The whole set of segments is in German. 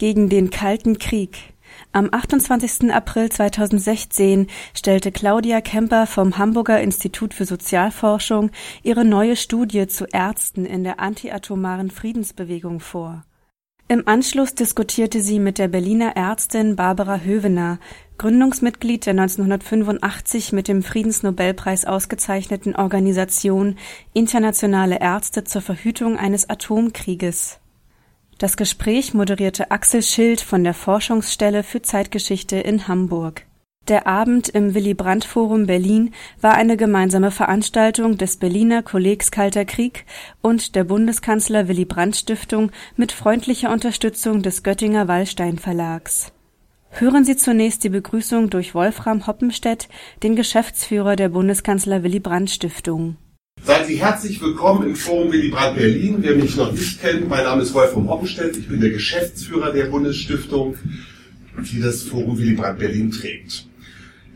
gegen den Kalten Krieg. Am 28. April 2016 stellte Claudia Kemper vom Hamburger Institut für Sozialforschung ihre neue Studie zu Ärzten in der antiatomaren Friedensbewegung vor. Im Anschluss diskutierte sie mit der Berliner Ärztin Barbara Hövener, Gründungsmitglied der 1985 mit dem Friedensnobelpreis ausgezeichneten Organisation Internationale Ärzte zur Verhütung eines Atomkrieges. Das Gespräch moderierte Axel Schild von der Forschungsstelle für Zeitgeschichte in Hamburg. Der Abend im Willy Brandt Forum Berlin war eine gemeinsame Veranstaltung des Berliner Kollegs Kalter Krieg und der Bundeskanzler Willy Brandt Stiftung mit freundlicher Unterstützung des Göttinger Wallstein Verlags. Hören Sie zunächst die Begrüßung durch Wolfram Hoppenstedt, den Geschäftsführer der Bundeskanzler Willy Brandt Stiftung. Seien Sie herzlich willkommen im Forum Willy Brandt Berlin. Wer mich noch nicht kennt, mein Name ist Wolfram Hoppenstedt. Ich bin der Geschäftsführer der Bundesstiftung, die das Forum Willy Brandt Berlin trägt.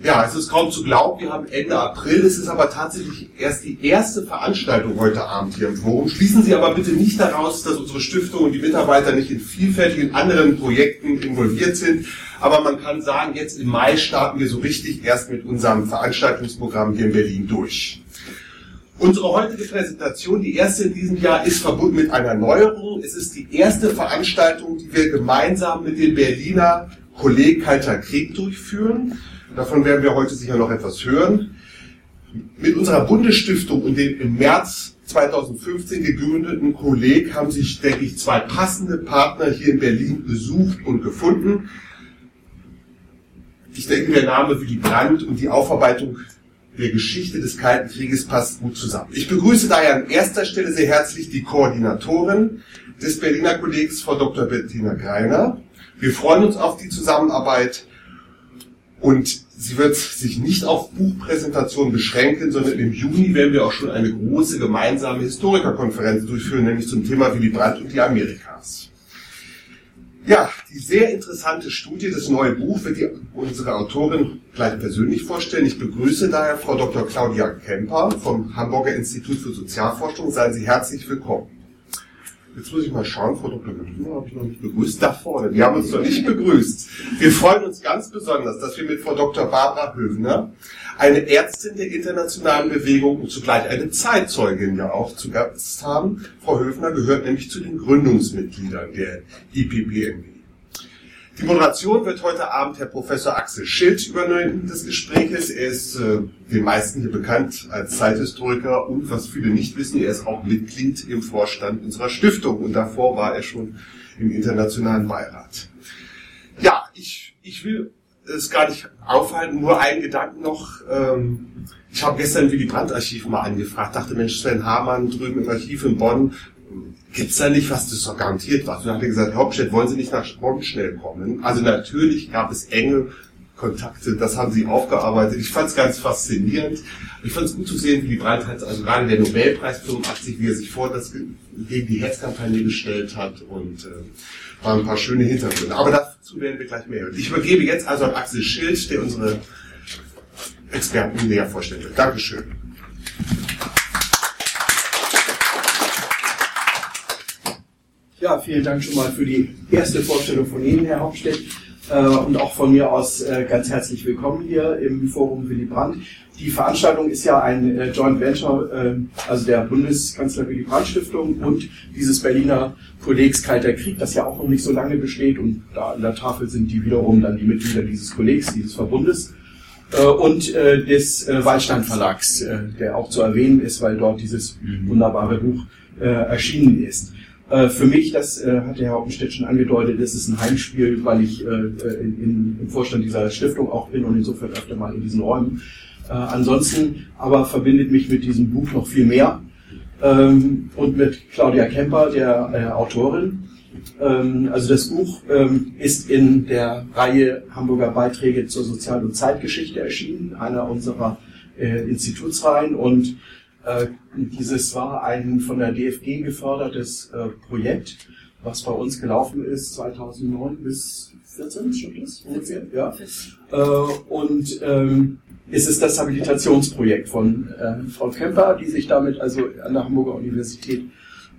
Ja, es ist kaum zu glauben, wir haben Ende April. Es ist aber tatsächlich erst die erste Veranstaltung heute Abend hier im Forum. Schließen Sie aber bitte nicht daraus, dass unsere Stiftung und die Mitarbeiter nicht in vielfältigen anderen Projekten involviert sind. Aber man kann sagen, jetzt im Mai starten wir so richtig erst mit unserem Veranstaltungsprogramm hier in Berlin durch. Unsere heutige Präsentation, die erste in diesem Jahr, ist verbunden mit einer Neuerung. Es ist die erste Veranstaltung, die wir gemeinsam mit dem Berliner Kolleg Kalter Krieg durchführen. Davon werden wir heute sicher noch etwas hören. Mit unserer Bundesstiftung und dem im März 2015 gegründeten Kolleg haben sich, denke ich, zwei passende Partner hier in Berlin besucht und gefunden. Ich denke, der Name Willy Brandt und die Aufarbeitung der Geschichte des Kalten Krieges passt gut zusammen. Ich begrüße daher an erster Stelle sehr herzlich die Koordinatorin des Berliner Kollegs, Frau Dr. Bettina Greiner. Wir freuen uns auf die Zusammenarbeit und sie wird sich nicht auf Buchpräsentationen beschränken, sondern im Juni werden wir auch schon eine große gemeinsame Historikerkonferenz durchführen, nämlich zum Thema Willy Brandt und die Amerikas. Ja, die sehr interessante Studie, das neue Buch, wird die, unsere Autorin gleich persönlich vorstellen. Ich begrüße daher Frau Dr. Claudia Kemper vom Hamburger Institut für Sozialforschung. Seien Sie herzlich willkommen. Jetzt muss ich mal schauen, Frau Dr. Kemper habe ich noch nicht begrüßt. Da vorne, die haben uns noch nicht begrüßt. Wir freuen uns ganz besonders, dass wir mit Frau Dr. Barbara Höfner, eine Ärztin der internationalen Bewegung und zugleich eine Zeitzeugin ja auch zu Gast haben. Frau Höfner gehört nämlich zu den Gründungsmitgliedern der IPPNB. Die Moderation wird heute Abend Herr Professor Axel Schild übernehmen des Gespräches. Er ist äh, den meisten hier bekannt als Zeithistoriker und was viele nicht wissen, er ist auch Mitglied im Vorstand unserer Stiftung und davor war er schon im internationalen Beirat. Ja, ich, ich will es gar nicht aufhalten, nur einen Gedanken noch. Ähm, ich habe gestern Willy Brandt Archiv mal angefragt, dachte, Mensch, Sven Hamann drüben im Archiv in Bonn, gibt's da nicht was, das ist doch garantiert was. Und dann hat er gesagt, Hauptstadt, wollen Sie nicht nach Bonn schnell kommen? Also natürlich gab es enge Kontakte, das haben sie aufgearbeitet. Ich fand es ganz faszinierend. Ich fand es gut zu sehen, wie die hat, also gerade der Nobelpreis 85, wie er sich vor das gegen die Hetzkampagne gestellt hat und äh, waren ein paar schöne Hintergründe. Aber dazu werden wir gleich mehr hören. Ich übergebe jetzt also an Axel Schild, der unsere Experten näher vorstellen wird. Dankeschön. Ja, vielen Dank schon mal für die erste Vorstellung von Ihnen, Herr Hauptstedt. Äh, und auch von mir aus äh, ganz herzlich willkommen hier im Forum Willy Brandt. Die Veranstaltung ist ja ein äh, Joint Venture, also der Bundeskanzler Willy Brandt Stiftung und dieses Berliner Kollegs Kalter Krieg, das ja auch noch nicht so lange besteht. Und da an der Tafel sind die wiederum dann die Mitglieder dieses Kollegs, dieses Verbundes und des Waldstein Verlags, der auch zu erwähnen ist, weil dort dieses wunderbare Buch erschienen ist. Äh, für mich, das äh, hat der Herr Hoppenstedt schon angedeutet, ist ein Heimspiel, weil ich äh, in, in, im Vorstand dieser Stiftung auch bin und insofern öfter mal in diesen Räumen. Äh, ansonsten aber verbindet mich mit diesem Buch noch viel mehr ähm, und mit Claudia Kemper, der äh, Autorin. Ähm, also das Buch ähm, ist in der Reihe Hamburger Beiträge zur Sozial- und Zeitgeschichte erschienen, einer unserer Institutsreihen. Und äh, dieses war ein von der DFG gefördertes äh, Projekt, was bei uns gelaufen ist 2009 bis 14, stimmt das ungefähr? Ja. und ähm, ist es das Habilitationsprojekt von äh, Frau Kemper, die sich damit also an der Hamburger Universität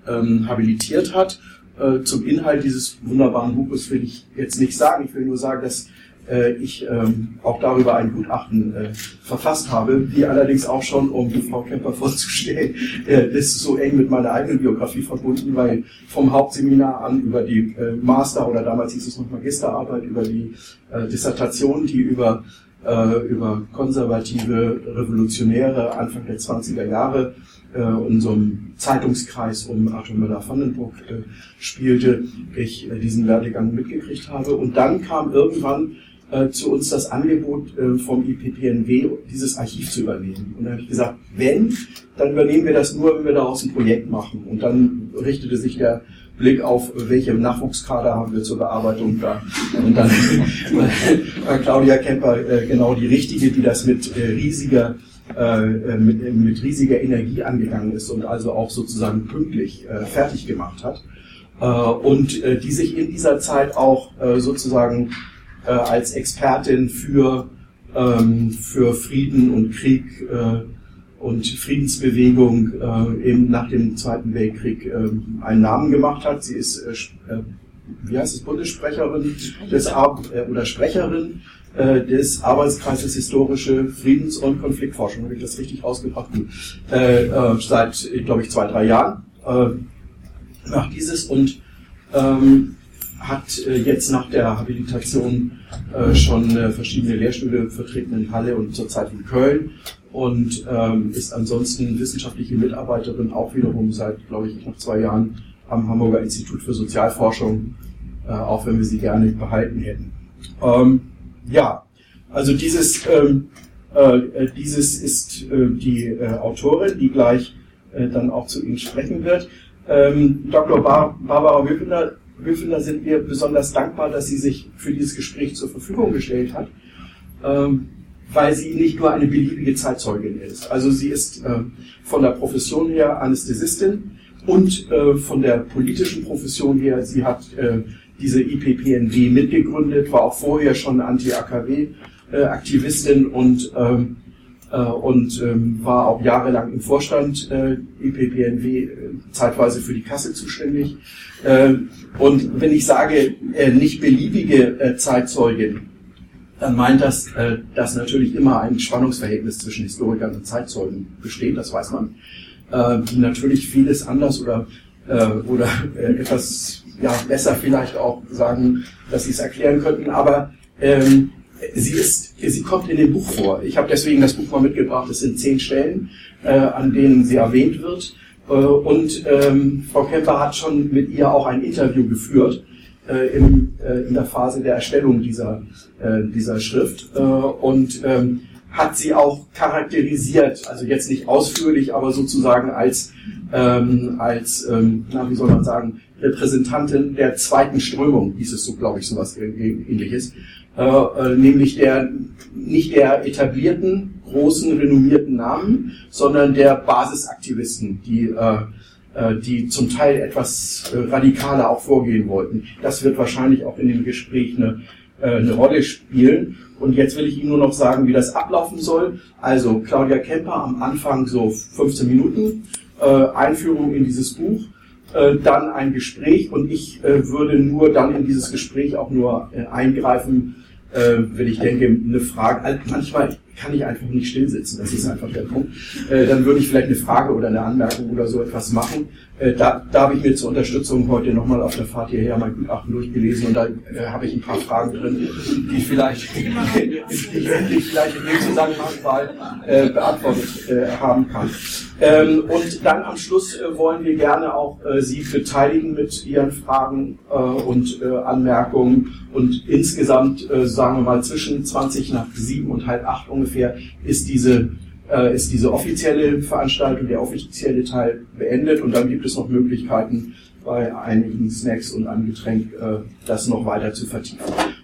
ähm, habilitiert hat. Äh, zum Inhalt dieses wunderbaren Buches will ich jetzt nicht sagen. Ich will nur sagen, dass äh, ich ähm, auch darüber ein Gutachten äh, verfasst habe, die allerdings auch schon, um Frau Kemper vorzustellen, äh, ist so eng mit meiner eigenen Biografie verbunden, weil vom Hauptseminar an über die äh, Master oder damals hieß es noch Magisterarbeit, über die äh, Dissertation, die über äh, über konservative Revolutionäre Anfang der 20er Jahre äh, in so einem Zeitungskreis um Arthur Müller-Vandenbruck äh, spielte, ich äh, diesen Werdegang mitgekriegt habe. Und dann kam irgendwann äh, zu uns das Angebot äh, vom IPPNW, dieses Archiv zu übernehmen. Und da habe ich gesagt, wenn, dann übernehmen wir das nur, wenn wir daraus ein Projekt machen. Und dann richtete sich der Blick auf, welche Nachwuchskader haben wir zur Bearbeitung da. Und dann war Claudia Kemper äh, genau die richtige, die das mit riesiger mit, mit, riesiger Energie angegangen ist und also auch sozusagen pünktlich fertig gemacht hat. und die sich in dieser Zeit auch sozusagen als Expertin für, ähm, für Frieden und Krieg und Friedensbewegung äh, eben nach dem Zweiten Weltkrieg äh, einen Namen gemacht hat. Sie ist, äh, äh wie heißt es, Bundessprecherin des Ar äh, oder Sprecherin äh, des Arbeitskreises Historische Friedens- und Konfliktforschung. Habe ich das richtig ausgebracht? seit, glaube ich, zwei, drei Jahren macht dieses und ähm, hat jetzt nach der Habilitation schon verschiedene Lehrstühle vertreten in Halle und zurzeit in Köln und ähm, ist ansonsten wissenschaftliche Mitarbeiterin auch wiederum seit, glaube ich, knapp zwei Jahren am Hamburger Institut für Sozialforschung, äh, auch wenn wir sie gerne behalten hätten. Ähm, ja, also dieses, ähm, äh, dieses ist äh, die äh, Autorin, die gleich äh, dann auch zu Ihnen sprechen wird. Dr. Bar Barbara Höfender, Höfender sind wir besonders dankbar, dass sie sich für dieses Gespräch zur Verfügung gestellt hat. Ähm, weil sie nicht nur eine beliebige Zeitzeugin ist. Also sie ist äh, von der Profession her Anästhesistin und äh, von der politischen Profession her, sie hat äh, diese IPPNW mitgegründet, war auch vorher schon Anti-AKW-Aktivistin und, ähm, äh, und ähm, war auch jahrelang im Vorstand äh, IPPNW, äh, zeitweise für die Kasse zuständig. Äh, und wenn ich sage, äh, nicht beliebige äh, Zeitzeugin, dann meint das, äh, dass natürlich immer ein Spannungsverhältnis zwischen Historikern und Zeitzeugen besteht, das weiß man, äh, die natürlich vieles anders oder, äh, oder äh, etwas ja, besser vielleicht auch sagen, dass sie es erklären könnten, aber ähm, sie ist, sie kommt in dem Buch vor. Ich habe deswegen das Buch mal mitgebracht. Es sind zehn Stellen, äh, an denen sie erwähnt wird. Äh, und ähm, Frau Kemper hat schon mit ihr auch ein Interview geführt äh, äh, in der Phase der Erstellung dieser, äh, dieser Schrift äh, und ähm, hat sie auch charakterisiert, also jetzt nicht ausführlich, aber sozusagen als, ähm, als ähm, na, wie soll man sagen, Repräsentantin der zweiten Strömung, hieß es so, glaube ich, sowas ähnliches, äh, äh, nämlich der, nicht der etablierten, großen, renommierten Namen, sondern der Basisaktivisten, die äh, die zum Teil etwas radikaler auch vorgehen wollten. Das wird wahrscheinlich auch in dem Gespräch eine, eine Rolle spielen. Und jetzt will ich Ihnen nur noch sagen, wie das ablaufen soll. Also Claudia Kemper am Anfang so 15 Minuten, Einführung in dieses Buch, dann ein Gespräch und ich würde nur dann in dieses Gespräch auch nur eingreifen, wenn ich denke, eine Frage, manchmal kann ich einfach nicht stillsitzen. Das ist einfach der Punkt. Äh, dann würde ich vielleicht eine Frage oder eine Anmerkung oder so etwas machen. Äh, da, da habe ich mir zur Unterstützung heute nochmal auf der Fahrt hierher mein Gutachten durchgelesen und da äh, habe ich ein paar Fragen drin, die ich vielleicht, die ich vielleicht in dem Zusammenhang mal äh, beantwortet äh, haben kann. Ähm, und dann am Schluss äh, wollen wir gerne auch Sie beteiligen mit Ihren Fragen und Anmerkungen. Und insgesamt, sagen wir mal, zwischen 20 nach 7 und halb 8 ungefähr ist diese, äh, ist diese offizielle Veranstaltung, der offizielle Teil beendet. Und dann gibt es noch Möglichkeiten, bei einigen Snacks und einem Getränk äh, das noch weiter zu vertiefen.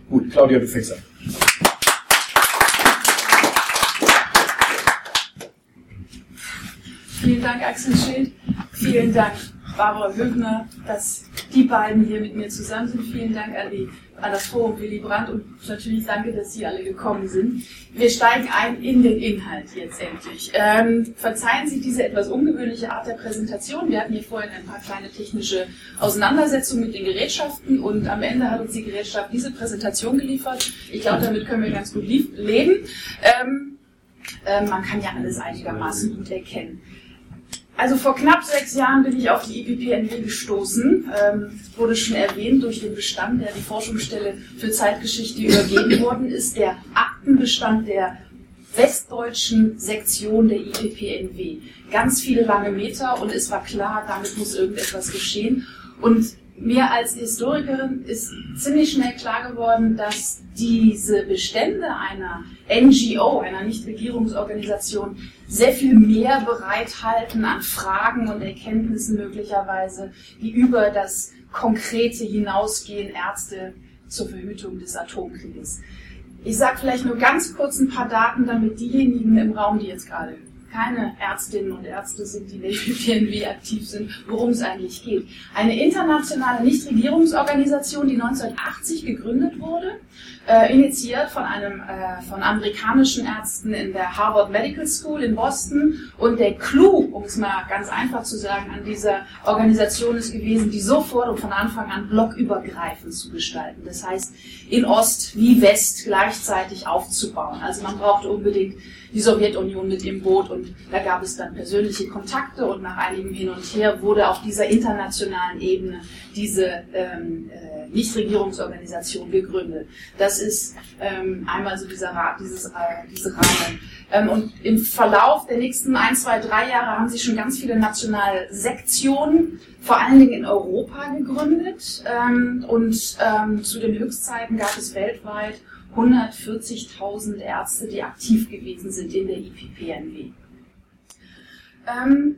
Gut, Claudia, du fängst an. Vielen Dank, Axel Schild. Vielen Dank, Barbara Högner, dass die beiden hier mit mir zusammen sind. Vielen Dank an, die, an das Forum Willy Brandt und natürlich danke, dass Sie alle gekommen sind. Wir steigen ein in den Inhalt jetzt endlich. Ähm, verzeihen Sie diese etwas ungewöhnliche Art der Präsentation. Wir hatten hier vorhin ein paar kleine technische Auseinandersetzungen mit den Gerätschaften und am Ende hat uns die Gerätschaft diese Präsentation geliefert. Ich glaube, damit können wir ganz gut leben. Ähm, äh, man kann ja alles einigermaßen gut erkennen. Also vor knapp sechs Jahren bin ich auf die IPPNW gestoßen, ähm, wurde schon erwähnt durch den Bestand, der die Forschungsstelle für Zeitgeschichte übergeben worden ist, der Aktenbestand der westdeutschen Sektion der IPPNW. Ganz viele lange Meter und es war klar, damit muss irgendetwas geschehen. Und mir als Historikerin ist ziemlich schnell klar geworden, dass diese Bestände einer NGO, einer Nichtregierungsorganisation, sehr viel mehr bereithalten an Fragen und Erkenntnissen möglicherweise, die über das Konkrete hinausgehen, Ärzte zur Verhütung des Atomkrieges. Ich sage vielleicht nur ganz kurz ein paar Daten, damit diejenigen im Raum, die jetzt gerade keine Ärztinnen und Ärzte sind, die in PNW aktiv sind, worum es eigentlich geht. Eine internationale Nichtregierungsorganisation, die 1980 gegründet wurde, äh, initiiert von einem äh, von amerikanischen Ärzten in der Harvard Medical School in Boston. Und der Clou, um es mal ganz einfach zu sagen, an dieser Organisation ist gewesen, die sofort und von Anfang an blockübergreifend zu gestalten. Das heißt, in Ost wie West gleichzeitig aufzubauen. Also man brauchte unbedingt die Sowjetunion mit im Boot und da gab es dann persönliche Kontakte und nach einigem Hin und Her wurde auf dieser internationalen Ebene diese ähm, äh, Nichtregierungsorganisation gegründet. Das ist ähm, einmal so dieser dieses, äh, diese Rahmen. Ähm, und im Verlauf der nächsten ein, zwei, drei Jahre haben sich schon ganz viele nationale Sektionen, vor allen Dingen in Europa, gegründet. Ähm, und ähm, zu den Höchstzeiten gab es weltweit 140.000 Ärzte, die aktiv gewesen sind in der IPPNW. Ähm,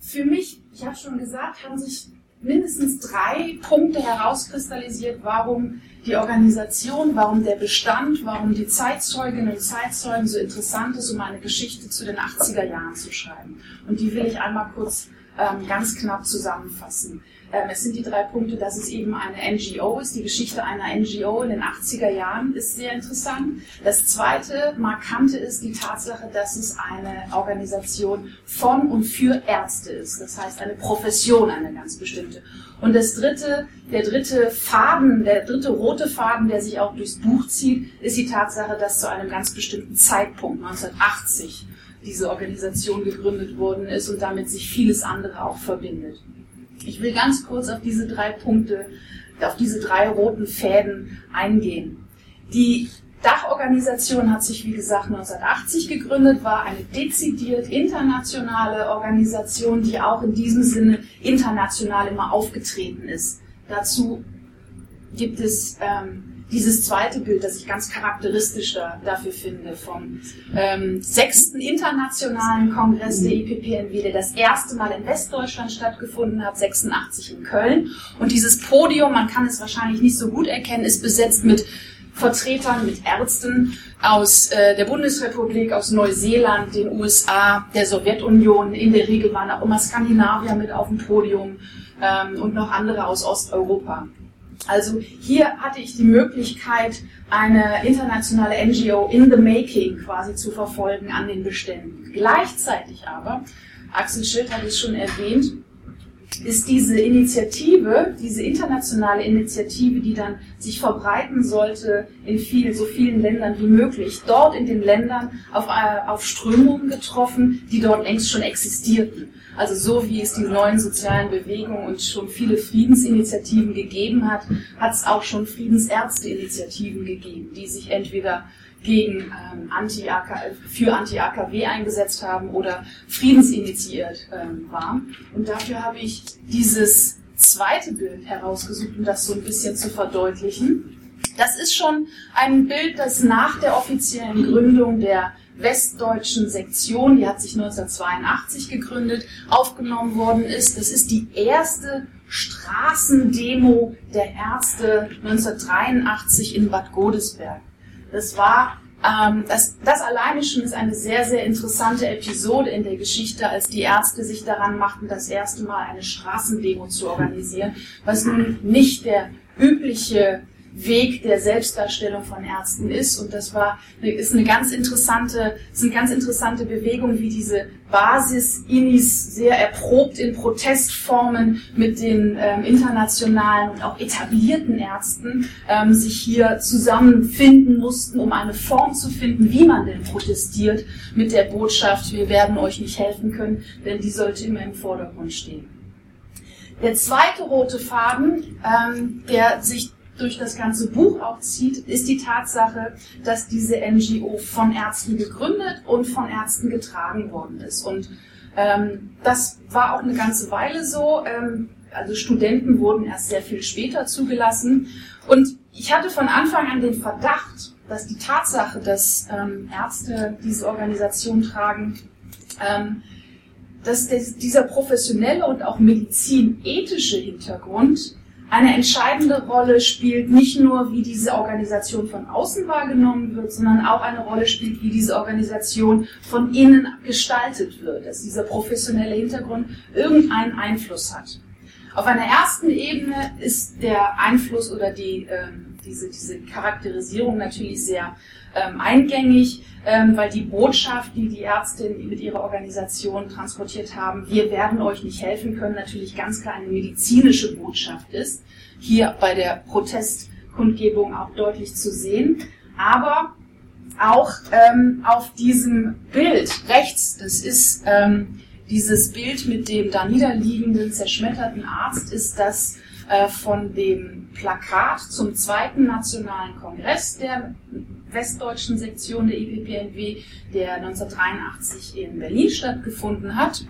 für mich, ich habe schon gesagt, haben sich mindestens drei Punkte herauskristallisiert, warum die Organisation, warum der Bestand, warum die Zeitzeuginnen und Zeitzeugen so interessant ist, um eine Geschichte zu den 80er Jahren zu schreiben. Und die will ich einmal kurz ähm, ganz knapp zusammenfassen. Ähm, es sind die drei Punkte, dass es eben eine NGO ist. Die Geschichte einer NGO in den 80er Jahren ist sehr interessant. Das zweite Markante ist die Tatsache, dass es eine Organisation von und für Ärzte ist. Das heißt eine Profession, eine ganz bestimmte. Und das dritte, der dritte Faden, der dritte rote Faden, der sich auch durchs Buch zieht, ist die Tatsache, dass zu einem ganz bestimmten Zeitpunkt, 1980, diese Organisation gegründet worden ist und damit sich vieles andere auch verbindet. Ich will ganz kurz auf diese drei Punkte, auf diese drei roten Fäden eingehen. Die Dachorganisation hat sich, wie gesagt, 1980 gegründet, war eine dezidiert internationale Organisation, die auch in diesem Sinne international immer aufgetreten ist. Dazu gibt es ähm, dieses zweite Bild, das ich ganz charakteristisch da, dafür finde, vom ähm, sechsten internationalen Kongress der IPPNW, der das erste Mal in Westdeutschland stattgefunden hat, 86 in Köln. Und dieses Podium, man kann es wahrscheinlich nicht so gut erkennen, ist besetzt mit Vertretern, mit Ärzten aus äh, der Bundesrepublik, aus Neuseeland, den USA, der Sowjetunion. In der Regel waren auch immer Skandinavier mit auf dem Podium ähm, und noch andere aus Osteuropa. Also hier hatte ich die Möglichkeit, eine internationale NGO in the making quasi zu verfolgen an den Beständen. Gleichzeitig aber, Axel Schild hat es schon erwähnt, ist diese Initiative, diese internationale Initiative, die dann sich verbreiten sollte in viel, so vielen Ländern wie möglich, dort in den Ländern auf, äh, auf Strömungen getroffen, die dort längst schon existierten. Also so wie es die neuen sozialen Bewegungen und schon viele Friedensinitiativen gegeben hat, hat es auch schon Friedensärzteinitiativen gegeben, die sich entweder gegen ähm, Anti für Anti-AKW eingesetzt haben oder friedensinitiiert ähm, waren. Und dafür habe ich dieses zweite Bild herausgesucht, um das so ein bisschen zu verdeutlichen. Das ist schon ein Bild, das nach der offiziellen Gründung der westdeutschen Sektion, die hat sich 1982 gegründet, aufgenommen worden ist. Das ist die erste Straßendemo der Ärzte 1983 in Bad Godesberg. Das war ähm, das, das alleine schon ist eine sehr, sehr interessante Episode in der Geschichte, als die Ärzte sich daran machten, das erste Mal eine Straßendemo zu organisieren, was nun nicht der übliche Weg der Selbstdarstellung von Ärzten ist. Und das war, ist eine ganz interessante, ist eine ganz interessante Bewegung, wie diese Basis-Inis sehr erprobt in Protestformen mit den ähm, internationalen und auch etablierten Ärzten ähm, sich hier zusammenfinden mussten, um eine Form zu finden, wie man denn protestiert mit der Botschaft, wir werden euch nicht helfen können, denn die sollte immer im Vordergrund stehen. Der zweite rote Faden, ähm, der sich durch das ganze Buch auch zieht, ist die Tatsache, dass diese NGO von Ärzten gegründet und von Ärzten getragen worden ist. Und ähm, das war auch eine ganze Weile so. Ähm, also Studenten wurden erst sehr viel später zugelassen. Und ich hatte von Anfang an den Verdacht, dass die Tatsache, dass ähm, Ärzte diese Organisation tragen, ähm, dass dieser professionelle und auch medizinethische Hintergrund eine entscheidende Rolle spielt nicht nur, wie diese Organisation von außen wahrgenommen wird, sondern auch eine Rolle spielt, wie diese Organisation von innen gestaltet wird, dass dieser professionelle Hintergrund irgendeinen Einfluss hat. Auf einer ersten Ebene ist der Einfluss oder die, äh, diese, diese Charakterisierung natürlich sehr ähm, eingängig, ähm, weil die Botschaft, die die Ärztin mit ihrer Organisation transportiert haben, wir werden euch nicht helfen können, natürlich ganz klar eine medizinische Botschaft ist. Hier bei der Protestkundgebung auch deutlich zu sehen. Aber auch ähm, auf diesem Bild rechts, das ist ähm, dieses Bild mit dem da niederliegenden, zerschmetterten Arzt, ist das äh, von dem Plakat zum zweiten Nationalen Kongress der westdeutschen Sektion der IPPNW, der 1983 in Berlin stattgefunden hat.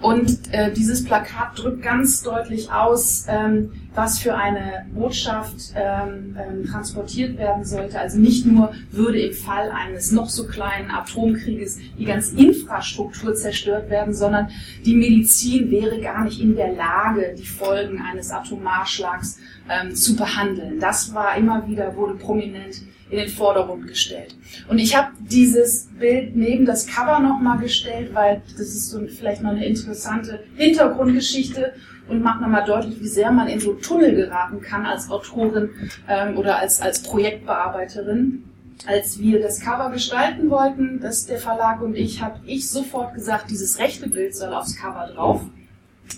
Und äh, dieses Plakat drückt ganz deutlich aus, ähm, was für eine Botschaft ähm, ähm, transportiert werden sollte. Also nicht nur würde im Fall eines noch so kleinen Atomkrieges die ganze Infrastruktur zerstört werden, sondern die Medizin wäre gar nicht in der Lage, die Folgen eines Atomarschlags ähm, zu behandeln. Das war immer wieder, wurde prominent in den Vordergrund gestellt. Und ich habe dieses Bild neben das Cover nochmal gestellt, weil das ist so vielleicht noch eine interessante Hintergrundgeschichte und macht nochmal deutlich, wie sehr man in so Tunnel geraten kann als Autorin ähm, oder als, als Projektbearbeiterin. Als wir das Cover gestalten wollten, das der Verlag und ich, habe ich sofort gesagt, dieses rechte Bild soll aufs Cover drauf.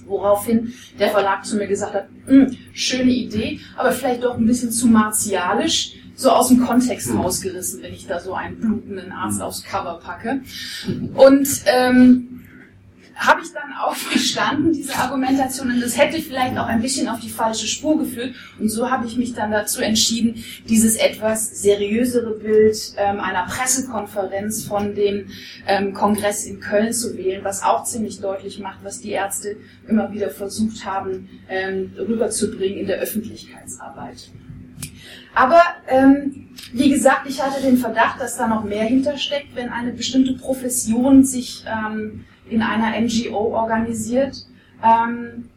Woraufhin der Verlag zu mir gesagt hat, hm, schöne Idee, aber vielleicht doch ein bisschen zu martialisch so aus dem Kontext hm. rausgerissen, wenn ich da so einen blutenden Arzt aufs Cover packe. Und ähm, habe ich dann auch verstanden, diese Argumentation, und das hätte vielleicht auch ein bisschen auf die falsche Spur geführt. Und so habe ich mich dann dazu entschieden, dieses etwas seriösere Bild ähm, einer Pressekonferenz von dem ähm, Kongress in Köln zu wählen, was auch ziemlich deutlich macht, was die Ärzte immer wieder versucht haben, ähm, rüberzubringen in der Öffentlichkeitsarbeit. Aber ähm, wie gesagt, ich hatte den Verdacht, dass da noch mehr hintersteckt, wenn eine bestimmte Profession sich ähm, in einer NGO organisiert. Ähm,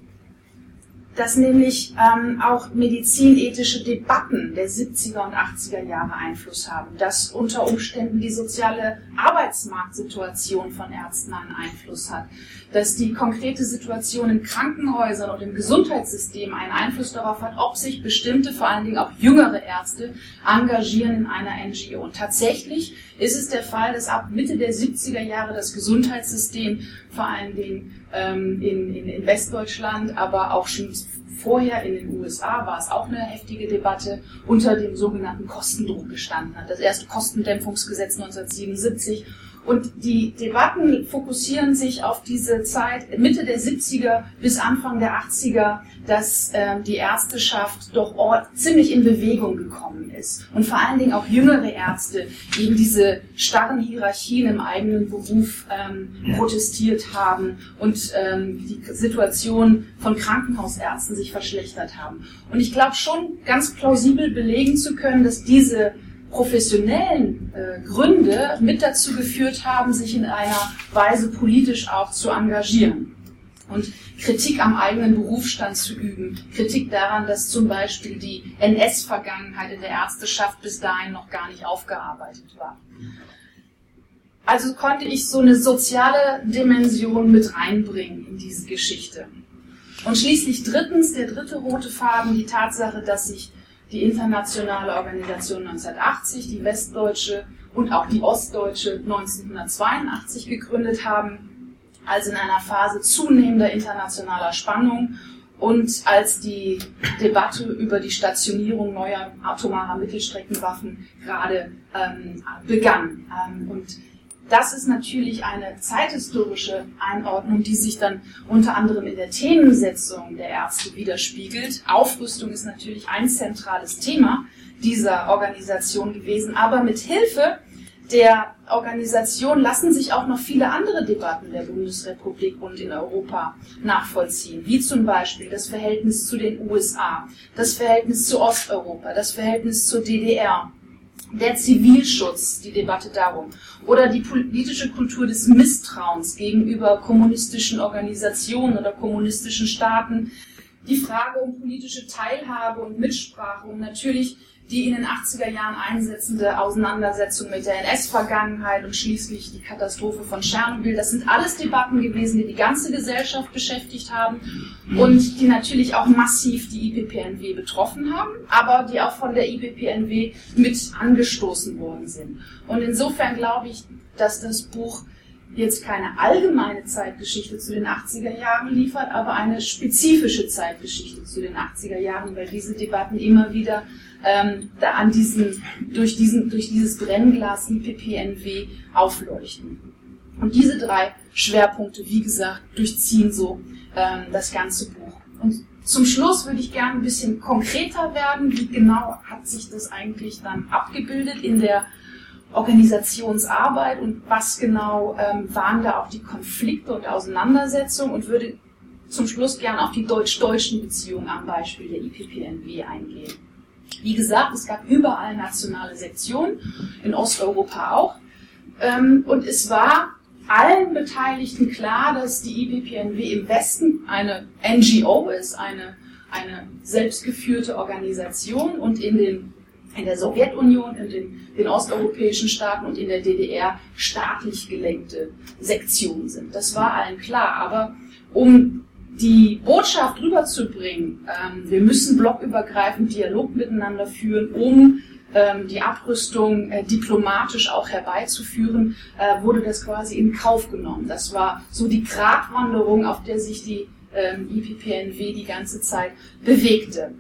dass nämlich ähm, auch medizinethische Debatten der 70er und 80er Jahre Einfluss haben, dass unter Umständen die soziale Arbeitsmarktsituation von Ärzten einen Einfluss hat, dass die konkrete Situation in Krankenhäusern und im Gesundheitssystem einen Einfluss darauf hat, ob sich bestimmte, vor allen Dingen auch jüngere Ärzte engagieren in einer NGO. Und tatsächlich ist es der Fall, dass ab Mitte der 70er Jahre das Gesundheitssystem vor allen Dingen ähm, in, in, in Westdeutschland, aber auch schon vorher in den USA war es auch eine heftige Debatte, unter dem sogenannten Kostendruck gestanden hat. Das erste Kostendämpfungsgesetz 1977 und die Debatten fokussieren sich auf diese Zeit Mitte der 70er bis Anfang der 80er, dass äh, die Ärzteschaft doch ziemlich in Bewegung gekommen ist. Und vor allen Dingen auch jüngere Ärzte gegen diese starren Hierarchien im eigenen Beruf ähm, protestiert haben und ähm, die Situation von Krankenhausärzten sich verschlechtert haben. Und ich glaube schon ganz plausibel belegen zu können, dass diese professionellen äh, Gründe mit dazu geführt haben, sich in einer Weise politisch auch zu engagieren. und Kritik am eigenen Berufsstand zu üben, Kritik daran, dass zum Beispiel die NS-Vergangenheit in der Ärzteschaft bis dahin noch gar nicht aufgearbeitet war. Also konnte ich so eine soziale Dimension mit reinbringen in diese Geschichte. Und schließlich drittens, der dritte rote Faden, die Tatsache, dass sich die internationale Organisation 1980, die westdeutsche und auch die ostdeutsche 1982 gegründet haben, also in einer Phase zunehmender internationaler Spannung und als die Debatte über die Stationierung neuer atomarer Mittelstreckenwaffen gerade ähm, begann. Ähm, und das ist natürlich eine zeithistorische Einordnung, die sich dann unter anderem in der Themensetzung der Ärzte widerspiegelt. Aufrüstung ist natürlich ein zentrales Thema dieser Organisation gewesen, aber mit Hilfe der Organisation lassen sich auch noch viele andere Debatten der Bundesrepublik und in Europa nachvollziehen, wie zum Beispiel das Verhältnis zu den USA, das Verhältnis zu Osteuropa, das Verhältnis zur DDR, der Zivilschutz, die Debatte darum, oder die politische Kultur des Misstrauens gegenüber kommunistischen Organisationen oder kommunistischen Staaten, die Frage um politische Teilhabe und Mitsprache und natürlich die in den 80er Jahren einsetzende Auseinandersetzung mit der NS-Vergangenheit und schließlich die Katastrophe von Tschernobyl. Das sind alles Debatten gewesen, die die ganze Gesellschaft beschäftigt haben und die natürlich auch massiv die IPPNW betroffen haben, aber die auch von der IPPNW mit angestoßen worden sind. Und insofern glaube ich, dass das Buch jetzt keine allgemeine Zeitgeschichte zu den 80er Jahren liefert, aber eine spezifische Zeitgeschichte zu den 80er Jahren, weil diese Debatten immer wieder ähm, da an diesen, durch, diesen, durch dieses Brennglas IPPNW aufleuchten. Und diese drei Schwerpunkte, wie gesagt, durchziehen so ähm, das ganze Buch. Und zum Schluss würde ich gerne ein bisschen konkreter werden. Wie genau hat sich das eigentlich dann abgebildet in der Organisationsarbeit und was genau ähm, waren da auch die Konflikte und Auseinandersetzungen und würde zum Schluss gerne auf die deutsch-deutschen Beziehungen am Beispiel der IPPNW eingehen. Wie gesagt, es gab überall nationale Sektionen, in Osteuropa auch. Ähm, und es war allen Beteiligten klar, dass die IPPNW im Westen eine NGO ist, eine, eine selbstgeführte Organisation und in, den, in der Sowjetunion, in den, den osteuropäischen Staaten und in der DDR staatlich gelenkte Sektionen sind. Das war allen klar. Aber um die Botschaft rüberzubringen, ähm, wir müssen blockübergreifend Dialog miteinander führen, um ähm, die Abrüstung äh, diplomatisch auch herbeizuführen, äh, wurde das quasi in Kauf genommen. Das war so die Gratwanderung, auf der sich die ähm, IPPNW die ganze Zeit bewegte.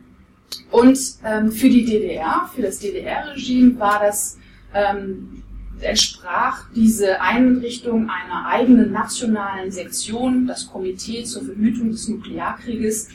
Und ähm, für die DDR, für das DDR-Regime war das ähm, entsprach diese Einrichtung einer eigenen nationalen Sektion, das Komitee zur Verhütung des Nuklearkrieges,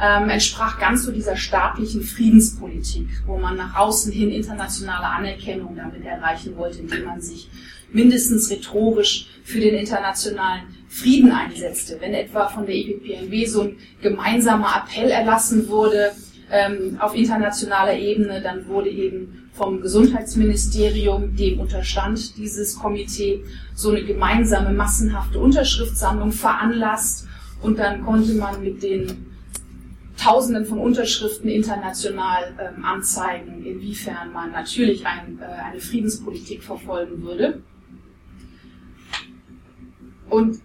ähm, entsprach ganz so dieser staatlichen Friedenspolitik, wo man nach außen hin internationale Anerkennung damit erreichen wollte, indem man sich mindestens rhetorisch für den internationalen Frieden einsetzte. Wenn etwa von der EPPNW so ein gemeinsamer Appell erlassen wurde ähm, auf internationaler Ebene, dann wurde eben vom Gesundheitsministerium, dem unterstand dieses Komitee, so eine gemeinsame massenhafte Unterschriftssammlung veranlasst und dann konnte man mit den Tausenden von Unterschriften international ähm, anzeigen, inwiefern man natürlich ein, äh, eine Friedenspolitik verfolgen würde. Und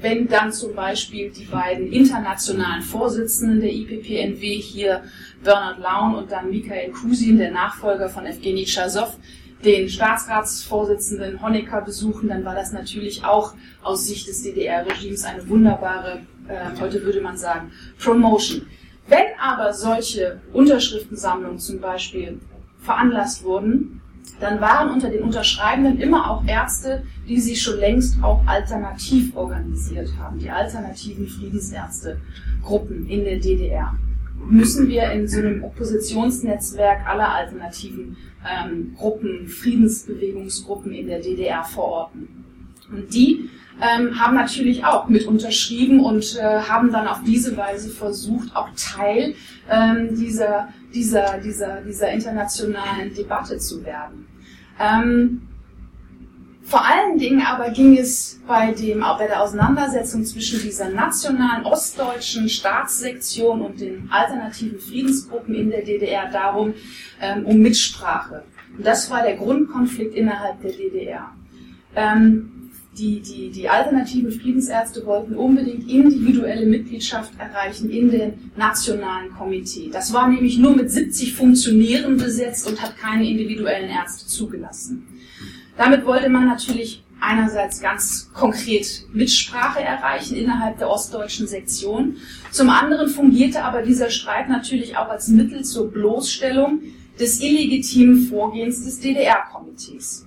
wenn dann zum Beispiel die beiden internationalen Vorsitzenden der IPPNW hier Bernard Laun und dann Mikhail Kusin, der Nachfolger von Evgeny Chazow, den Staatsratsvorsitzenden Honecker besuchen, dann war das natürlich auch aus Sicht des DDR-Regimes eine wunderbare, äh, heute würde man sagen, Promotion. Wenn aber solche Unterschriftensammlungen zum Beispiel veranlasst wurden, dann waren unter den Unterschreibenden immer auch Ärzte, die sich schon längst auch alternativ organisiert haben, die alternativen Friedensärztegruppen in der DDR. Müssen wir in so einem Oppositionsnetzwerk aller alternativen ähm, Gruppen, Friedensbewegungsgruppen in der DDR verorten. Und die ähm, haben natürlich auch mit unterschrieben und äh, haben dann auf diese Weise versucht, auch Teil ähm, dieser, dieser, dieser, dieser internationalen Debatte zu werden. Ähm, Vor allen Dingen aber ging es bei, dem, bei der Auseinandersetzung zwischen dieser nationalen ostdeutschen Staatssektion und den alternativen Friedensgruppen in der DDR darum, ähm, um Mitsprache. Und das war der Grundkonflikt innerhalb der DDR. Ähm, die, die, die alternativen Friedensärzte wollten unbedingt individuelle Mitgliedschaft erreichen in den nationalen Komitee. Das war nämlich nur mit 70 Funktionären besetzt und hat keine individuellen Ärzte zugelassen. Damit wollte man natürlich einerseits ganz konkret Mitsprache erreichen innerhalb der ostdeutschen Sektion. Zum anderen fungierte aber dieser Streit natürlich auch als Mittel zur Bloßstellung des illegitimen Vorgehens des DDR-Komitees.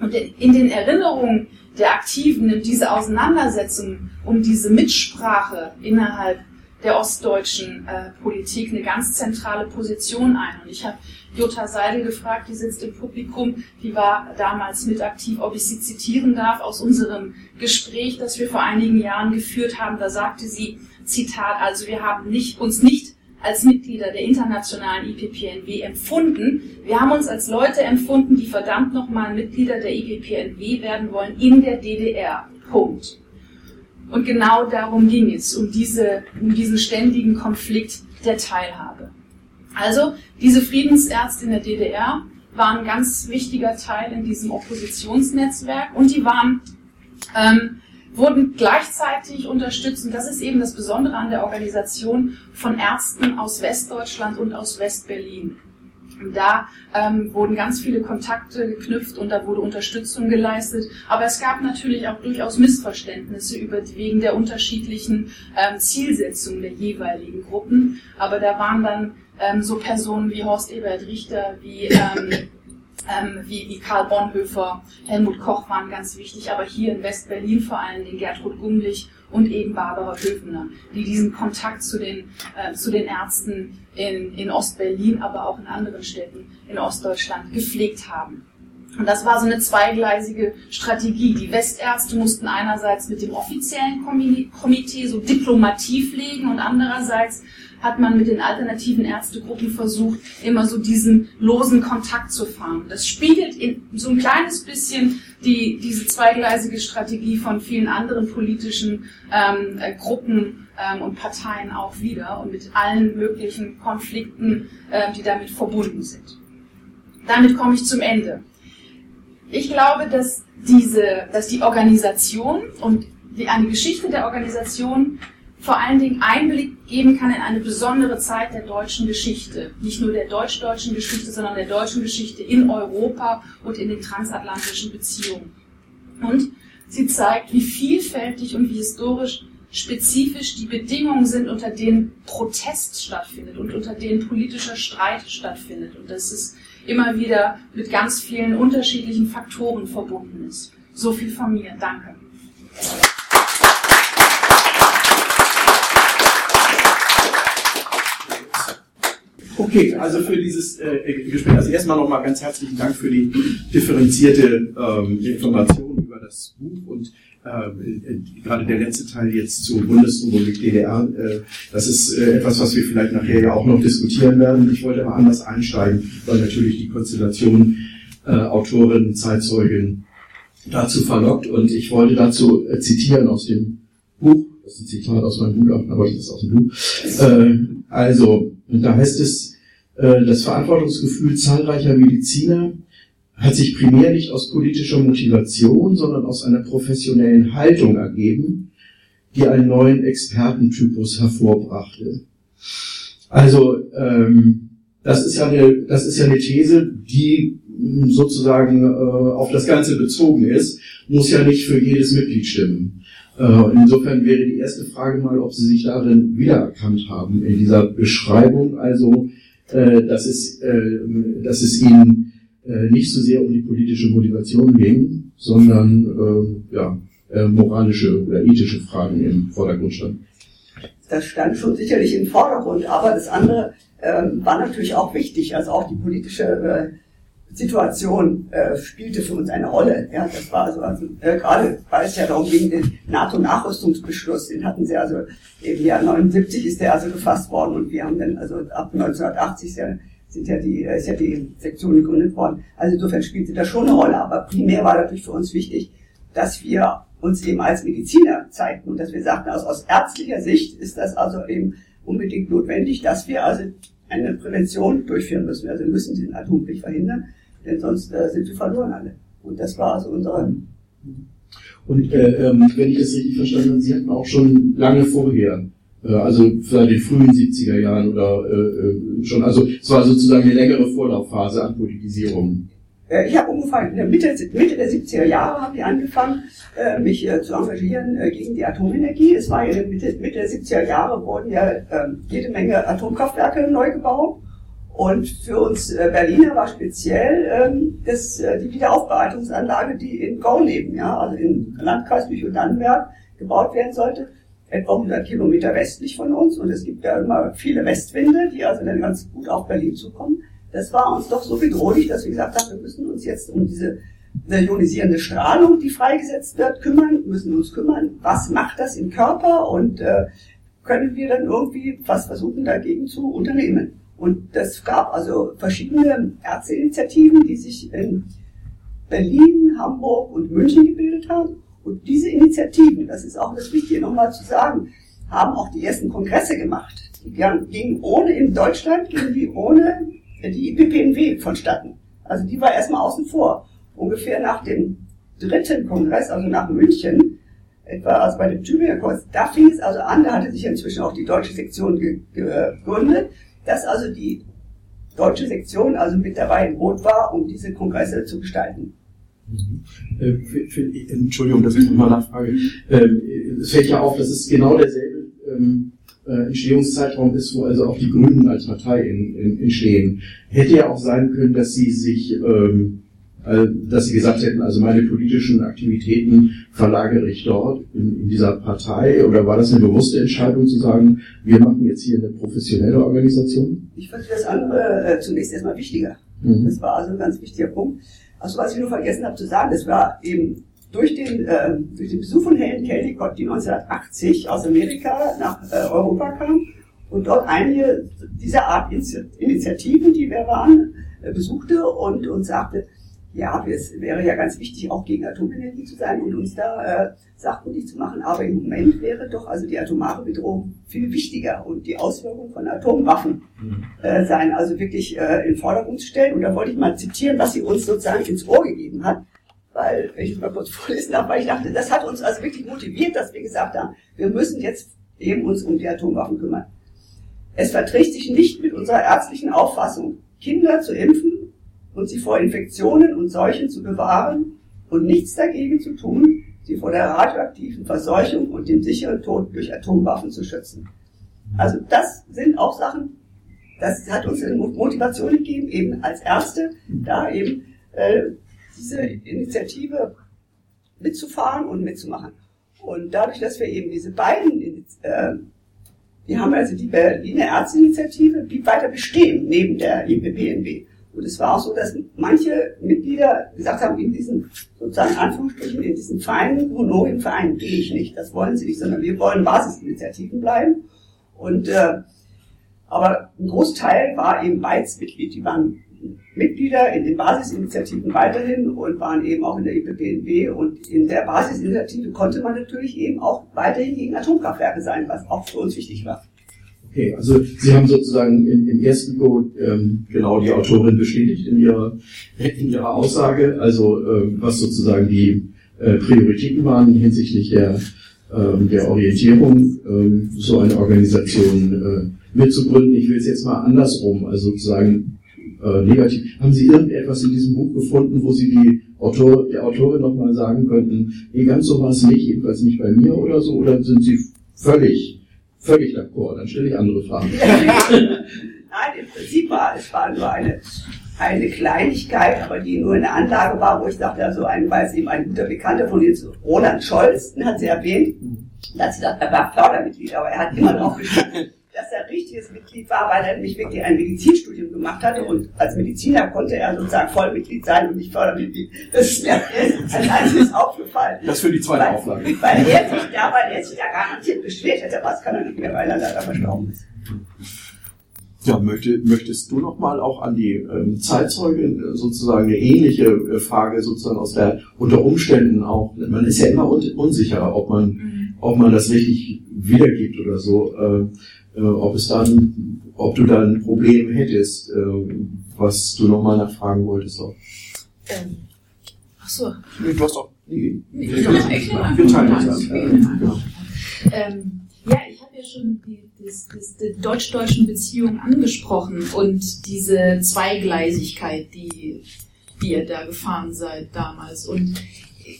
Und in den Erinnerungen der Aktiven nimmt diese Auseinandersetzung um diese Mitsprache innerhalb der ostdeutschen äh, Politik eine ganz zentrale Position ein. Und ich habe Jutta Seidel gefragt, die sitzt im Publikum, die war damals mit aktiv, ob ich sie zitieren darf aus unserem Gespräch, das wir vor einigen Jahren geführt haben. Da sagte sie, Zitat, also wir haben nicht, uns nicht als Mitglieder der internationalen IPPNW empfunden. Wir haben uns als Leute empfunden, die verdammt nochmal Mitglieder der IPPNW werden wollen in der DDR. Punkt. Und genau darum ging es, um, diese, um diesen ständigen Konflikt der Teilhabe. Also, diese Friedensärzte in der DDR waren ein ganz wichtiger Teil in diesem Oppositionsnetzwerk und die waren ähm, wurden gleichzeitig unterstützt, und das ist eben das Besondere an der Organisation, von Ärzten aus Westdeutschland und aus Westberlin. Und da ähm, wurden ganz viele Kontakte geknüpft und da wurde Unterstützung geleistet. Aber es gab natürlich auch durchaus Missverständnisse über, wegen der unterschiedlichen ähm, Zielsetzungen der jeweiligen Gruppen. Aber da waren dann ähm, so Personen wie Horst Ebert Richter, wie ähm, ähm, wie, wie Karl Bonhoeffer, Helmut Koch waren ganz wichtig, aber hier in West-Berlin vor allem den Gertrud Gumlich und eben Barbara Höfner, die diesen Kontakt zu den, äh, zu den Ärzten in, in Ost-Berlin, aber auch in anderen Städten in Ostdeutschland gepflegt haben. Und das war so eine zweigleisige Strategie. Die Westärzte mussten einerseits mit dem offiziellen Komitee so Diplomatie pflegen und andererseits hat man mit den alternativen Ärztegruppen versucht, immer so diesen losen Kontakt zu fahren. Das spiegelt in so ein kleines bisschen die, diese zweigleisige Strategie von vielen anderen politischen ähm, äh, Gruppen ähm, und Parteien auch wieder und mit allen möglichen Konflikten, äh, die damit verbunden sind. Damit komme ich zum Ende. Ich glaube, dass diese, dass die Organisation und die, eine Geschichte der Organisation vor allen Dingen Einblick geben kann in eine besondere Zeit der deutschen Geschichte. Nicht nur der deutsch-deutschen Geschichte, sondern der deutschen Geschichte in Europa und in den transatlantischen Beziehungen. Und sie zeigt, wie vielfältig und wie historisch spezifisch die Bedingungen sind, unter denen Protest stattfindet und unter denen politischer Streit stattfindet. Und dass es immer wieder mit ganz vielen unterschiedlichen Faktoren verbunden ist. So viel von mir. Danke. Okay, also für dieses äh, Gespräch, also erstmal nochmal ganz herzlichen Dank für die differenzierte ähm, Information über das Buch und äh, gerade der letzte Teil jetzt zur Bundesrepublik DDR. Äh, das ist äh, etwas, was wir vielleicht nachher ja auch noch diskutieren werden. Ich wollte aber anders einsteigen, weil natürlich die Konstellation äh, Autorin, Zeitzeugin dazu verlockt und ich wollte dazu äh, zitieren aus dem Buch, das ist ein Zitat aus meinem Gutachten, aber das aus dem Buch. Äh, also, da heißt es, das Verantwortungsgefühl zahlreicher Mediziner hat sich primär nicht aus politischer Motivation, sondern aus einer professionellen Haltung ergeben, die einen neuen Expertentypus hervorbrachte. Also ähm, das ist ja eine, das ist ja eine These, die sozusagen äh, auf das Ganze bezogen ist, muss ja nicht für jedes Mitglied stimmen. Äh, insofern wäre die erste Frage mal, ob Sie sich darin wiedererkannt haben in dieser Beschreibung, also äh, dass es, äh, dass es Ihnen äh, nicht so sehr um die politische Motivation ging, sondern äh, ja, moralische oder ethische Fragen im Vordergrund standen. Das stand schon sicherlich im Vordergrund, aber das andere äh, war natürlich auch wichtig, also auch die politische äh, Situation äh, spielte für uns eine Rolle. Ja, das war also, also äh, gerade weil es ja darum ging, den NATO-Nachrüstungsbeschluss, den hatten sie also im Jahr 79 ist der also gefasst worden und wir haben dann also ab 1980 ist ja sind ja die, ist ja die Sektion gegründet worden. Also insofern spielte das schon eine Rolle. Aber primär war natürlich für uns wichtig, dass wir uns eben als Mediziner zeigten und dass wir sagten, also aus ärztlicher Sicht ist das also eben unbedingt notwendig, dass wir also eine Prävention durchführen müssen. Also wir müssen diesen Atomkrieg verhindern, denn sonst äh, sind wir verloren alle. Und das war also unsere. Und äh, ähm, wenn ich das richtig verstanden habe, Sie hatten auch schon lange vorher, äh, also seit den frühen 70er Jahren oder äh, äh, schon, also es war sozusagen eine längere Vorlaufphase an Politisierung. Äh, ich habe ungefähr in der Mitte, Mitte der 70er Jahre habe ich angefangen, mich zu engagieren gegen die Atomenergie. Es war ja in der Mitte, Mitte der 70er Jahre wurden ja ähm, jede Menge Atomkraftwerke neu gebaut. Und für uns Berliner war speziell ähm, das, die Wiederaufbereitungsanlage, die in Gorleben, ja, also im Landkreis Lüchow-Dannenberg, gebaut werden sollte, etwa 100 Kilometer westlich von uns. Und es gibt ja immer viele Westwinde, die also dann ganz gut auf Berlin zukommen das war uns doch so bedrohlich, dass wir gesagt haben, wir müssen uns jetzt um diese ionisierende Strahlung, die freigesetzt wird, kümmern, müssen uns kümmern, was macht das im Körper und äh, können wir dann irgendwie was versuchen dagegen zu unternehmen. Und das gab also verschiedene Ärzteinitiativen, die sich in Berlin, Hamburg und München gebildet haben. Und diese Initiativen, das ist auch das Wichtige nochmal zu sagen, haben auch die ersten Kongresse gemacht. Die gingen ohne in Deutschland, gingen die ohne die IPPNW vonstatten. Also die war erstmal außen vor. Ungefähr nach dem dritten Kongress, also nach München, etwa also bei dem Tübinger Kongress, da fing es also an, da hatte sich inzwischen auch die deutsche Sektion gegründet, dass also die deutsche Sektion also mit dabei im Boot war, um diese Kongresse zu gestalten. Mhm. Äh, für, für, Entschuldigung, dass ich nochmal nachfrage. Ähm, es fällt ja auf, das ist genau derselbe ähm, äh, Entstehungszeitraum ist, wo also auch die Grünen als Partei in, in, entstehen. Hätte ja auch sein können, dass sie sich, ähm, äh, dass sie gesagt hätten, also meine politischen Aktivitäten verlagere ich dort in, in dieser Partei, oder war das eine bewusste Entscheidung zu sagen, wir machen jetzt hier eine professionelle Organisation? Ich fand das andere äh, zunächst erstmal wichtiger. Mhm. Das war also ein ganz wichtiger Punkt. Also was ich nur vergessen habe zu sagen, das war eben durch den, äh, durch den Besuch von Helen Caldicott, die 1980 aus Amerika nach äh, Europa kam und dort einige dieser Art Initiativen, die wir waren, äh, besuchte und uns sagte, ja, es wäre ja ganz wichtig, auch gegen Atomenergie zu sein und uns da äh, sachkundig zu machen. Aber im Moment wäre doch also die atomare Bedrohung viel wichtiger und die Auswirkungen von Atomwaffen mhm. äh, sein, also wirklich äh, in Vordergrund zu stellen. Und da wollte ich mal zitieren, was sie uns sozusagen ins Ohr gegeben hat weil, ich es mal kurz vorlesen darf, weil ich dachte, das hat uns also wirklich motiviert, dass wir gesagt haben, wir müssen jetzt eben uns um die Atomwaffen kümmern. Es verträgt sich nicht mit unserer ärztlichen Auffassung, Kinder zu impfen und sie vor Infektionen und Seuchen zu bewahren und nichts dagegen zu tun, sie vor der radioaktiven Verseuchung und dem sicheren Tod durch Atomwaffen zu schützen. Also das sind auch Sachen, das hat uns eine Motivation gegeben, eben als Ärzte da eben äh, diese Initiative mitzufahren und mitzumachen. Und dadurch, dass wir eben diese beiden, äh, wir haben also die Berliner Ärzteinitiative, blieb weiter bestehen neben der IPPNB. Und es war auch so, dass manche Mitglieder gesagt haben, in diesen, sozusagen Anführungsstrichen, in diesen Vereinen, Honorien-Vereinen gehe ich nicht. Das wollen sie nicht, sondern wir wollen Basisinitiativen bleiben. Und, äh, aber ein Großteil war eben Beizmitglied. Die waren Mitglieder in den Basisinitiativen weiterhin und waren eben auch in der IPPNB und in der Basisinitiative konnte man natürlich eben auch weiterhin gegen Atomkraftwerke sein, was auch für uns wichtig war. Okay, also Sie haben sozusagen in, im ersten Go ähm, genau die Autorin bestätigt in ihrer, in ihrer Aussage, also ähm, was sozusagen die äh, Prioritäten waren hinsichtlich der, ähm, der Orientierung, ähm, so eine Organisation äh, mitzugründen. Ich will es jetzt mal andersrum, also sozusagen äh, negativ. Haben Sie irgendetwas in diesem Buch gefunden, wo Sie die Autor, der Autorin nochmal sagen könnten, nee, ganz so war es nicht, jedenfalls nicht bei mir oder so, oder sind Sie völlig, völlig d'accord? Dann stelle ich andere Fragen. Nein, im Prinzip war es war nur eine, eine Kleinigkeit, aber die nur eine Anlage war, wo ich dachte, also ein, weil es eben ein guter Bekannter von jetzt, Roland Scholz, den hat sie erwähnt, da hat sie gesagt, er war Fördermitglied, aber er hat immer noch gesprochen dass er richtiges Mitglied war, weil er nämlich wirklich ein Medizinstudium gemacht hatte und als Mediziner konnte er sozusagen Vollmitglied sein und nicht Fördermitglied. Das ist mir als einziges aufgefallen. Das für die zweite weil, Auflage. Weil er sich da, weil er sich da garantiert beschwert hätte, was kann er nicht mehr, weil er leider verstorben ist. Ja, möchte, möchtest du noch mal auch an die ähm, Zeitzeugin sozusagen eine ähnliche äh, Frage sozusagen aus der unter Umständen auch, man ist ja immer un, unsicher, ob man, mhm. ob man das richtig wiedergibt oder so, äh, äh, ob es dann, ob du da ein Problem hättest, äh, was du noch mal nachfragen wolltest auch. Ähm, ach so. Nee, du hast auch, nee, nee, wir, wir teilen uns. Genau. Ähm, ja, ich habe ja schon die das, die deutsch-deutschen Beziehungen angesprochen und diese Zweigleisigkeit, die, die ihr da gefahren seid damals. Und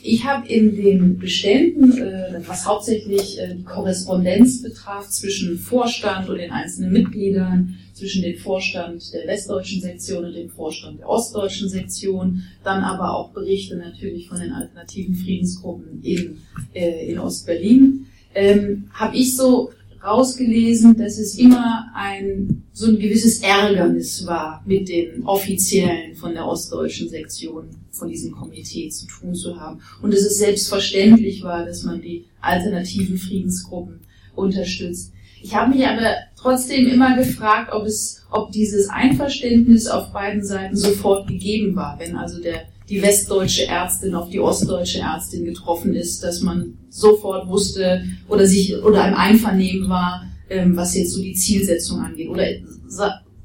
ich habe in den Beständen, äh, was hauptsächlich äh, die Korrespondenz betraf zwischen Vorstand und den einzelnen Mitgliedern, zwischen dem Vorstand der westdeutschen Sektion und dem Vorstand der ostdeutschen Sektion, dann aber auch Berichte natürlich von den alternativen Friedensgruppen in, äh, in Ostberlin, ähm, habe ich so rausgelesen, dass es immer ein, so ein gewisses Ärgernis war, mit den Offiziellen von der ostdeutschen Sektion von diesem Komitee zu tun zu haben. Und dass es selbstverständlich war, dass man die alternativen Friedensgruppen unterstützt. Ich habe mich aber trotzdem immer gefragt, ob es, ob dieses Einverständnis auf beiden Seiten sofort gegeben war, wenn also der die westdeutsche Ärztin auf die ostdeutsche Ärztin getroffen ist, dass man sofort wusste oder sich oder ein Einvernehmen war, ähm, was jetzt so die Zielsetzung angeht? Oder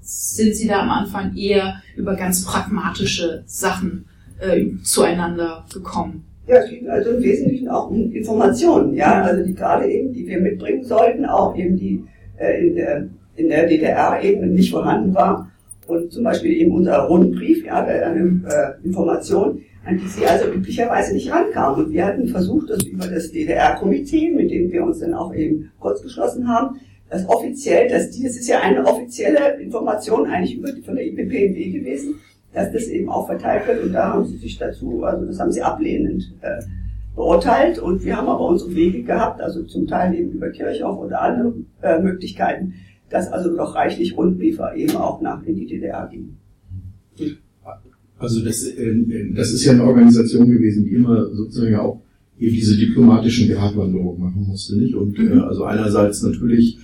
sind Sie da am Anfang eher über ganz pragmatische Sachen äh, zueinander gekommen? Ja, es ging also im Wesentlichen auch um Informationen, ja, also die gerade eben, die wir mitbringen sollten, auch eben die äh, in der, in der DDR eben nicht vorhanden war und zum Beispiel eben unser Rundbrief, ja, eine äh, Information, an die sie also üblicherweise nicht rankamen. Und wir hatten versucht, das über das DDR-Komitee, mit dem wir uns dann auch eben kurz geschlossen haben, das offiziell, dass die, das ist ja eine offizielle Information eigentlich über, von der IPPMW gewesen, dass das eben auch verteilt wird und da haben sie sich dazu, also das haben sie ablehnend äh, beurteilt und wir haben aber unsere Wege gehabt, also zum Teil eben über Kirchhoff oder andere äh, Möglichkeiten, dass also doch reichlich Rundbriefe eben auch nach in die DDR gingen. Also das, äh, das ist ja eine Organisation gewesen, die immer sozusagen auch eben diese diplomatischen Gratwanderungen machen musste, nicht? Und mhm. äh, also einerseits natürlich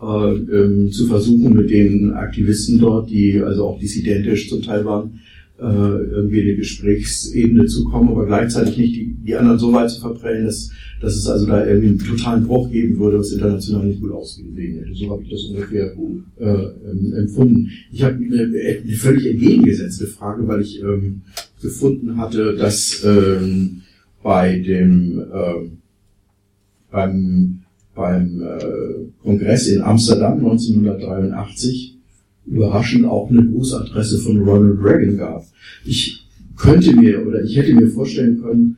äh, ähm, zu versuchen, mit den Aktivisten dort, die also auch dissidentisch zum Teil waren, äh, irgendwie in eine Gesprächsebene zu kommen, aber gleichzeitig nicht die, die anderen so weit zu verprellen, dass, dass es also da irgendwie einen totalen Bruch geben würde, was international nicht gut ausgesehen hätte. So habe ich das ungefähr äh, ähm, empfunden. Ich habe eine, eine völlig entgegengesetzte Frage, weil ich ähm, gefunden hatte, dass ähm, bei dem äh, beim beim äh, Kongress in Amsterdam 1983 überraschend auch eine Grußadresse von Ronald Reagan gab. Ich könnte mir oder ich hätte mir vorstellen können,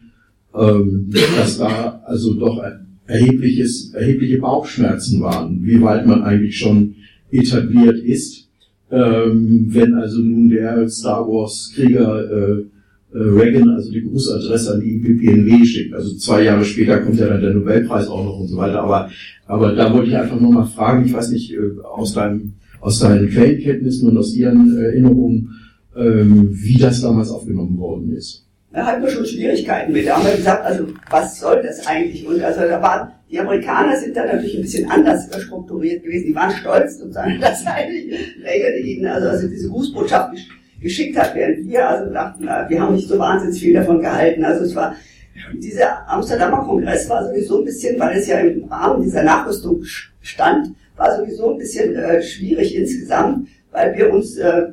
ähm, dass da also doch erhebliches, erhebliche Bauchschmerzen waren, wie weit man eigentlich schon etabliert ist, ähm, wenn also nun der Star Wars Krieger äh, Reagan also die Grußadresse an die IPPNW schickt. Also zwei Jahre später kommt ja dann der Nobelpreis auch noch und so weiter. Aber, aber da wollte ich einfach nur mal fragen, ich weiß nicht, äh, aus deinem aus seinen Quellenkenntnissen und aus ihren Erinnerungen, ähm, wie das damals aufgenommen worden ist. Da hatten wir schon Schwierigkeiten mit. Da haben wir gesagt, also was soll das eigentlich? Und also da waren die Amerikaner sind da natürlich ein bisschen anders strukturiert gewesen. Die waren stolz sozusagen, dass eigentlich Reagan ihnen also, also diese Grußbotschaft geschickt hat, während wir also dachten, wir haben nicht so wahnsinnig viel davon gehalten. Also es war dieser Amsterdamer Kongress war sowieso ein bisschen, weil es ja im Rahmen dieser Nachrüstung stand, war sowieso ein bisschen äh, schwierig insgesamt, weil wir uns äh,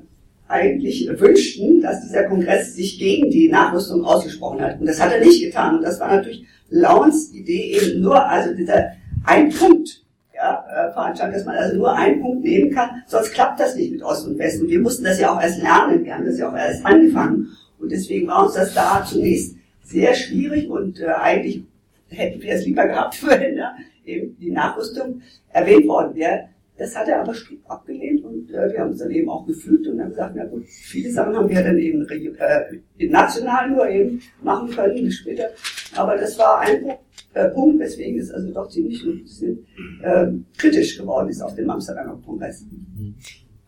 eigentlich wünschten, dass dieser Kongress sich gegen die Nachrüstung ausgesprochen hat. Und das hat er nicht getan. Und das war natürlich Launs Idee eben nur, also dieser ein Punkt, ja, äh, Veranstaltung, dass man also nur einen Punkt nehmen kann, sonst klappt das nicht mit Ost und West. Und wir mussten das ja auch erst lernen, wir haben das ja auch erst angefangen. Und deswegen war uns das da zunächst sehr schwierig und äh, eigentlich hätten wir es lieber gehabt, wenn ja, eben die Nachrüstung erwähnt worden wäre. Das hat er aber strikt abgelehnt äh, wir haben uns dann eben auch gefühlt und haben gesagt, na gut, viele Sachen haben wir dann eben äh, national nur eben machen können, später. Aber das war ein äh, Punkt, weswegen es also doch ziemlich ein bisschen äh, kritisch geworden ist auf dem Amsterdamer Kongress.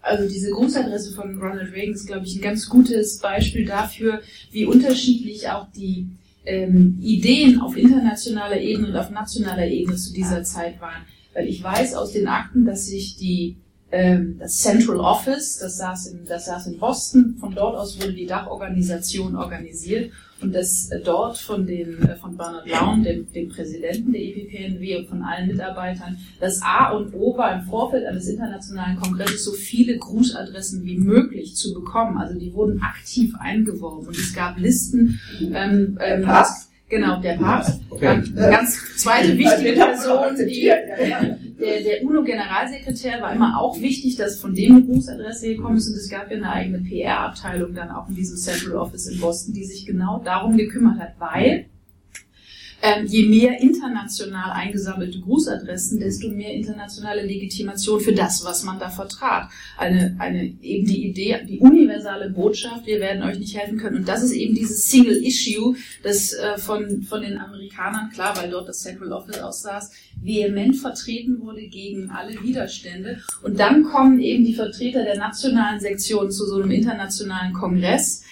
Also diese Grußadresse von Ronald Reagan ist, glaube ich, ein ganz gutes Beispiel dafür, wie unterschiedlich auch die ähm, Ideen auf internationaler Ebene und auf nationaler Ebene zu dieser Zeit waren. Weil ich weiß aus den Akten, dass sich die ähm, das Central Office, das saß, in, das saß in Boston. Von dort aus wurde die Dachorganisation organisiert und das äh, dort von, den, äh, von Bernard Laun, dem, dem Präsidenten der EPPNW und von allen Mitarbeitern, das A und O war im Vorfeld eines internationalen Kongresses so viele Grußadressen wie möglich zu bekommen. Also die wurden aktiv eingeworben und es gab Listen. Ähm, ähm? Genau, der Papst. Okay. Ganz, zweite wichtige Person, die, der, der UNO-Generalsekretär war immer auch wichtig, dass von dem eine Grußadresse gekommen ist und es gab ja eine eigene PR-Abteilung dann auch in diesem Central Office in Boston, die sich genau darum gekümmert hat, weil ähm, je mehr international eingesammelte Grußadressen, desto mehr internationale Legitimation für das, was man da vertrat. Eine, eine, eben die Idee, die universale Botschaft, wir werden euch nicht helfen können. Und das ist eben dieses Single Issue, das äh, von, von den Amerikanern, klar, weil dort das Central Office aussaß, vehement vertreten wurde gegen alle Widerstände. Und dann kommen eben die Vertreter der nationalen Sektionen zu so einem internationalen Kongress,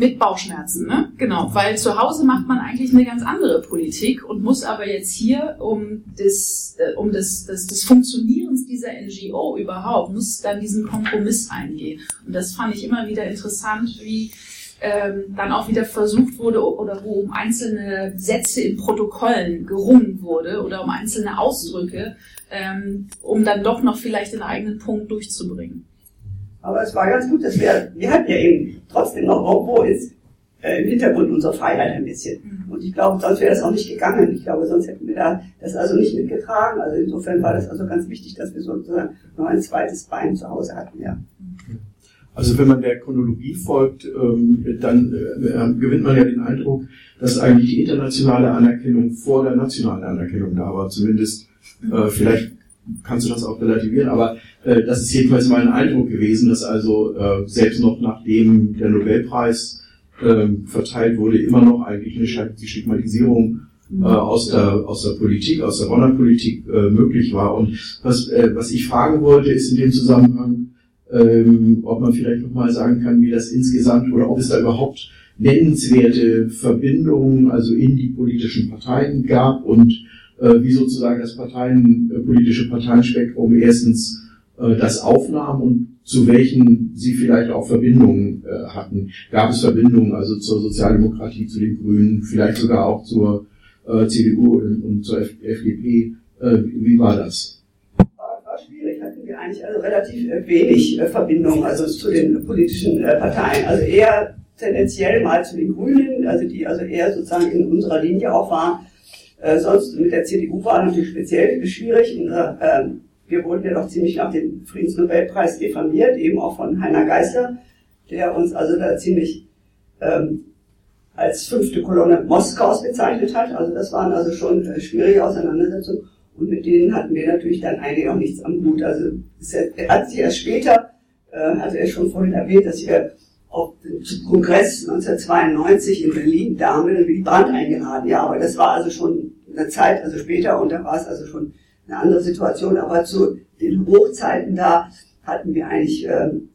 mit Bauchschmerzen, ne? Genau, weil zu Hause macht man eigentlich eine ganz andere Politik und muss aber jetzt hier um des, äh, um des, des, des Funktionierens dieser NGO überhaupt, muss dann diesen Kompromiss eingehen. Und das fand ich immer wieder interessant, wie ähm, dann auch wieder versucht wurde oder wo um einzelne Sätze in Protokollen gerungen wurde oder um einzelne Ausdrücke, ähm, um dann doch noch vielleicht den eigenen Punkt durchzubringen. Aber es war ganz gut, dass wir, wir hatten ja eben trotzdem noch irgendwo ist äh, im Hintergrund unsere Freiheit ein bisschen. Mhm. Und ich glaube, sonst wäre das auch nicht gegangen. Ich glaube, sonst hätten wir da das also nicht mitgetragen. Also insofern war das also ganz wichtig, dass wir sozusagen noch ein zweites Bein zu Hause hatten, ja. Also wenn man der Chronologie folgt, ähm, dann äh, gewinnt man ja den Eindruck, dass eigentlich die internationale Anerkennung vor der nationalen Anerkennung da war. Zumindest, äh, vielleicht kannst du das auch relativieren, aber äh, das ist jedenfalls mein Eindruck gewesen, dass also äh, selbst noch nachdem der Nobelpreis äh, verteilt wurde, immer noch eigentlich eine Stigmatisierung äh, aus der aus der Politik, aus der Bonner Politik äh, möglich war. Und was äh, was ich fragen wollte, ist in dem Zusammenhang, ähm, ob man vielleicht nochmal sagen kann, wie das insgesamt oder ob es da überhaupt nennenswerte Verbindungen also in die politischen Parteien gab und wie sozusagen das Parteien, äh, politische Parteienspektrum erstens äh, das aufnahm und zu welchen sie vielleicht auch Verbindungen äh, hatten. Gab es Verbindungen also zur Sozialdemokratie, zu den Grünen, vielleicht sogar auch zur äh, CDU und, zur FDP? Äh, wie war das? War, schwierig, hatten wir eigentlich also relativ äh, wenig äh, Verbindung also zu den politischen äh, Parteien. Also eher tendenziell mal zu den Grünen, also die also eher sozusagen in unserer Linie auch waren. Äh, sonst mit der CDU war natürlich speziell schwierig. In, äh, ähm, wir wurden ja doch ziemlich nach dem Friedensnobelpreis diffamiert, eben auch von Heiner Geißler, der uns also da ziemlich ähm, als fünfte Kolonne Moskaus bezeichnet hat. Also das waren also schon äh, schwierige Auseinandersetzungen. Und mit denen hatten wir natürlich dann eigentlich auch nichts am Hut. Also es hat sich erst später, äh, also er schon vorhin erwähnt, dass wir den Kongress 1992 in Berlin Damen wie die Brand eingeladen. Ja, aber das war also schon eine Zeit, also später, und da war es also schon eine andere Situation. Aber zu den Hochzeiten da hatten wir eigentlich ähm,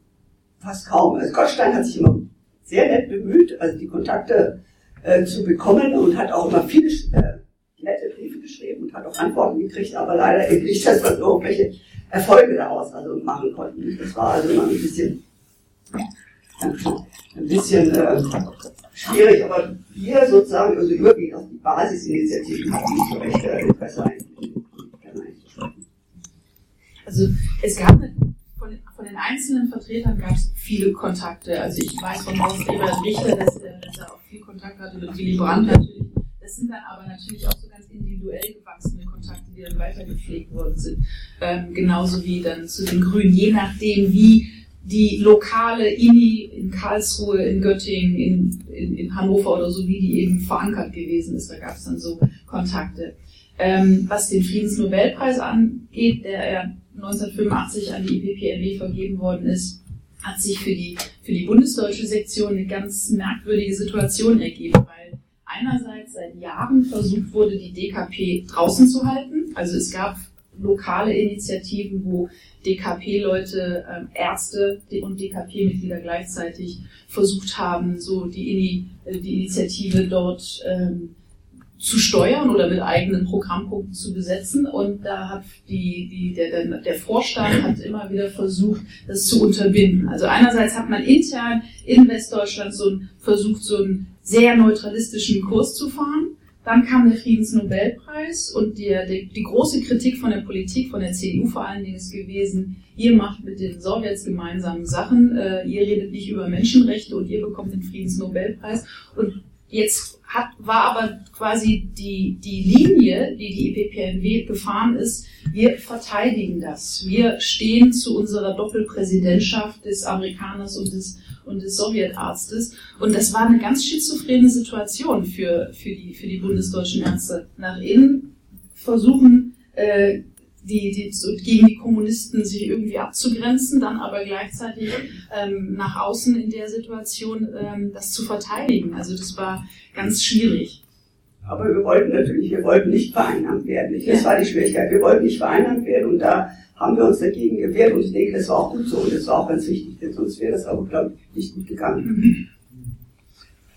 fast kaum. Also Gottstein hat sich immer sehr nett bemüht, also die Kontakte äh, zu bekommen und hat auch immer viele äh, nette Briefe geschrieben und hat auch Antworten gekriegt, aber leider eben nicht, dass wir irgendwelche Erfolge daraus also machen konnten. Das war also immer ein bisschen, ein bisschen äh, schwierig, aber wir sozusagen, also überwiegend auf die Basisinitiativen nicht so recht äh, Interesse eigentlich. Also es gab von, den- von den einzelnen Vertretern gab es viele Kontakte. Also ich weiß von Horst Ebert Richter, dass er, dass er auch viel Kontakt hatte mit Willy Brandt natürlich. Das sind dann aber natürlich auch so ganz individuell gewachsene Kontakte, die dann weitergepflegt worden sind. Ähm, genauso wie dann zu den Grünen, je nachdem wie die lokale INI in Karlsruhe, in Göttingen, in, in, in Hannover oder so, wie die eben verankert gewesen ist. Da gab es dann so Kontakte. Ähm, was den Friedensnobelpreis angeht, der ja 1985 an die IPPNW vergeben worden ist, hat sich für die, für die bundesdeutsche Sektion eine ganz merkwürdige Situation ergeben, weil einerseits seit Jahren versucht wurde, die DKP draußen zu halten. Also es gab lokale Initiativen, wo DKP-Leute, ähm, Ärzte und DKP-Mitglieder gleichzeitig versucht haben, so die, äh, die Initiative dort ähm, zu steuern oder mit eigenen Programmpunkten zu besetzen. Und da hat die, die, der, der, Vorstand hat immer wieder versucht, das zu unterbinden. Also einerseits hat man intern in Westdeutschland so versucht, so einen sehr neutralistischen Kurs zu fahren. Dann kam der Friedensnobelpreis und die, die, die große Kritik von der Politik, von der CDU vor allen Dingen ist gewesen, ihr macht mit den Sowjets gemeinsame Sachen, äh, ihr redet nicht über Menschenrechte und ihr bekommt den Friedensnobelpreis. Und jetzt hat, war aber quasi die, die Linie, die die EPPNW gefahren ist, wir verteidigen das. Wir stehen zu unserer Doppelpräsidentschaft des Amerikaners und des und des Sowjetarztes. Und das war eine ganz schizophrene Situation für, für, die, für die bundesdeutschen Ärzte. Nach innen versuchen, äh, die, die, so gegen die Kommunisten sich irgendwie abzugrenzen, dann aber gleichzeitig ähm, nach außen in der Situation ähm, das zu verteidigen. Also das war ganz schwierig. Aber wir wollten natürlich, wir wollten nicht vereinnahmt werden. Das ja. war die Schwierigkeit. Wir wollten nicht vereinnahmt werden und da haben wir uns dagegen gewehrt und ich denke, das war auch gut so und das war auch ganz wichtig, denn sonst wäre das auch, glaube ich, nicht gut gegangen.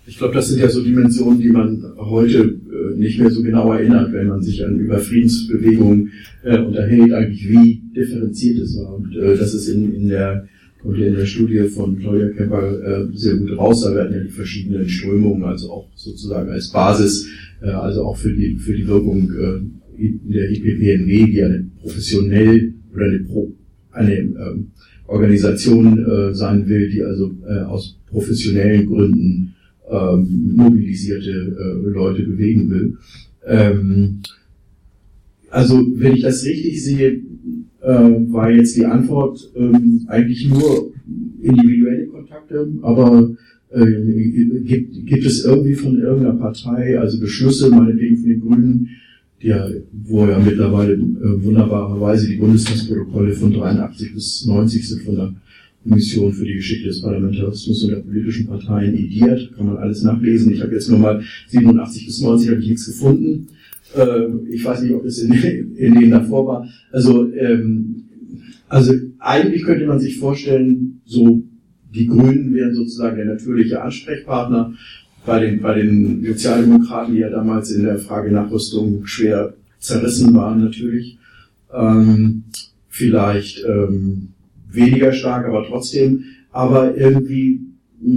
Ich glaube, das sind ja so Dimensionen, die man heute äh, nicht mehr so genau erinnert, wenn man sich an über Friedensbewegungen äh, unterhält, eigentlich wie differenziert es war. Und äh, das ist in, in der kommt ja in der Studie von Claudia Kemper äh, sehr gut raus. Da werden ja die verschiedenen Strömungen, also auch sozusagen als Basis, äh, also auch für die für die Wirkung äh, der IPPNW, die eine professionell oder eine, Pro, eine ähm, Organisation äh, sein will, die also äh, aus professionellen Gründen ähm, mobilisierte äh, Leute bewegen will. Ähm, also wenn ich das richtig sehe, äh, war jetzt die Antwort ähm, eigentlich nur individuelle Kontakte, aber äh, gibt, gibt es irgendwie von irgendeiner Partei, also Beschlüsse, meinetwegen von den Grünen, ja, wo ja mittlerweile äh, wunderbarerweise die Bundestagsprotokolle von 83 bis 90 sind von der Kommission für die Geschichte des Parlamentarismus und der politischen Parteien ediert. Kann man alles nachlesen. Ich habe jetzt nur mal 87 bis 90 habe ich nichts gefunden. Äh, ich weiß nicht, ob es in, in denen davor war. Also, ähm, also eigentlich könnte man sich vorstellen, so die Grünen wären sozusagen der natürliche Ansprechpartner bei den, bei den Sozialdemokraten, die ja damals in der Frage Nachrüstung schwer zerrissen waren natürlich. Ähm, vielleicht ähm, weniger stark, aber trotzdem. Aber irgendwie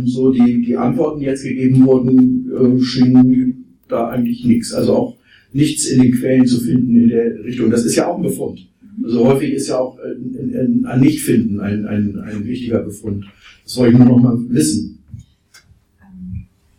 so die, die Antworten, die jetzt gegeben wurden, äh, schienen da eigentlich nichts. Also auch nichts in den Quellen zu finden in der Richtung. Das ist ja auch ein Befund. Also häufig ist ja auch ein, ein Nichtfinden ein, ein, ein wichtiger Befund. Das wollte ich nur noch mal wissen.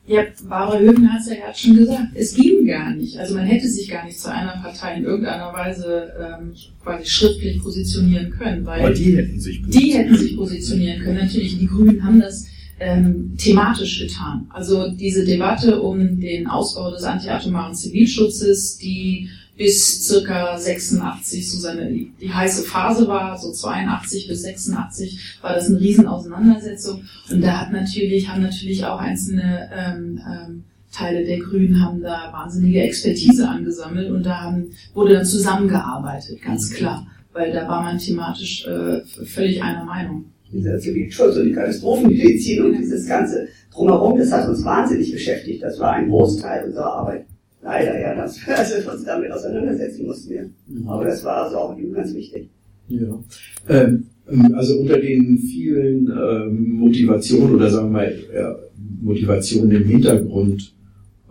Ja, Barbara Höfen hat es ja gerade schon gesagt. Es ging gar nicht. Also man hätte sich gar nicht zu einer Partei in irgendeiner Weise ähm, quasi schriftlich positionieren können. Weil Aber die hätten sich positionieren Die hätten sich positionieren können. Natürlich, die Grünen haben das ähm, thematisch getan. Also diese Debatte um den Ausbau des antiatomaren Zivilschutzes, die bis circa 86 so seine die heiße Phase war, so 82 bis 86 war das eine Riesenauseinandersetzung und da hat natürlich haben natürlich auch einzelne ähm, ähm, Teile der Grünen haben da wahnsinnige Expertise angesammelt und da haben, wurde dann zusammengearbeitet, ganz mhm. klar, weil da war man thematisch äh, völlig einer Meinung. Dieser Zivilschutz und die Katastrophenmedizin und dieses ganze drumherum, das hat uns wahnsinnig beschäftigt. Das war ein Großteil unserer Arbeit leider ja, dass wir also uns damit auseinandersetzen mussten. Wir. Mhm. Aber das war also auch ganz wichtig. Ja. Ähm, ähm, also unter den vielen ähm, Motivationen oder sagen wir mal ja, Motivationen im Hintergrund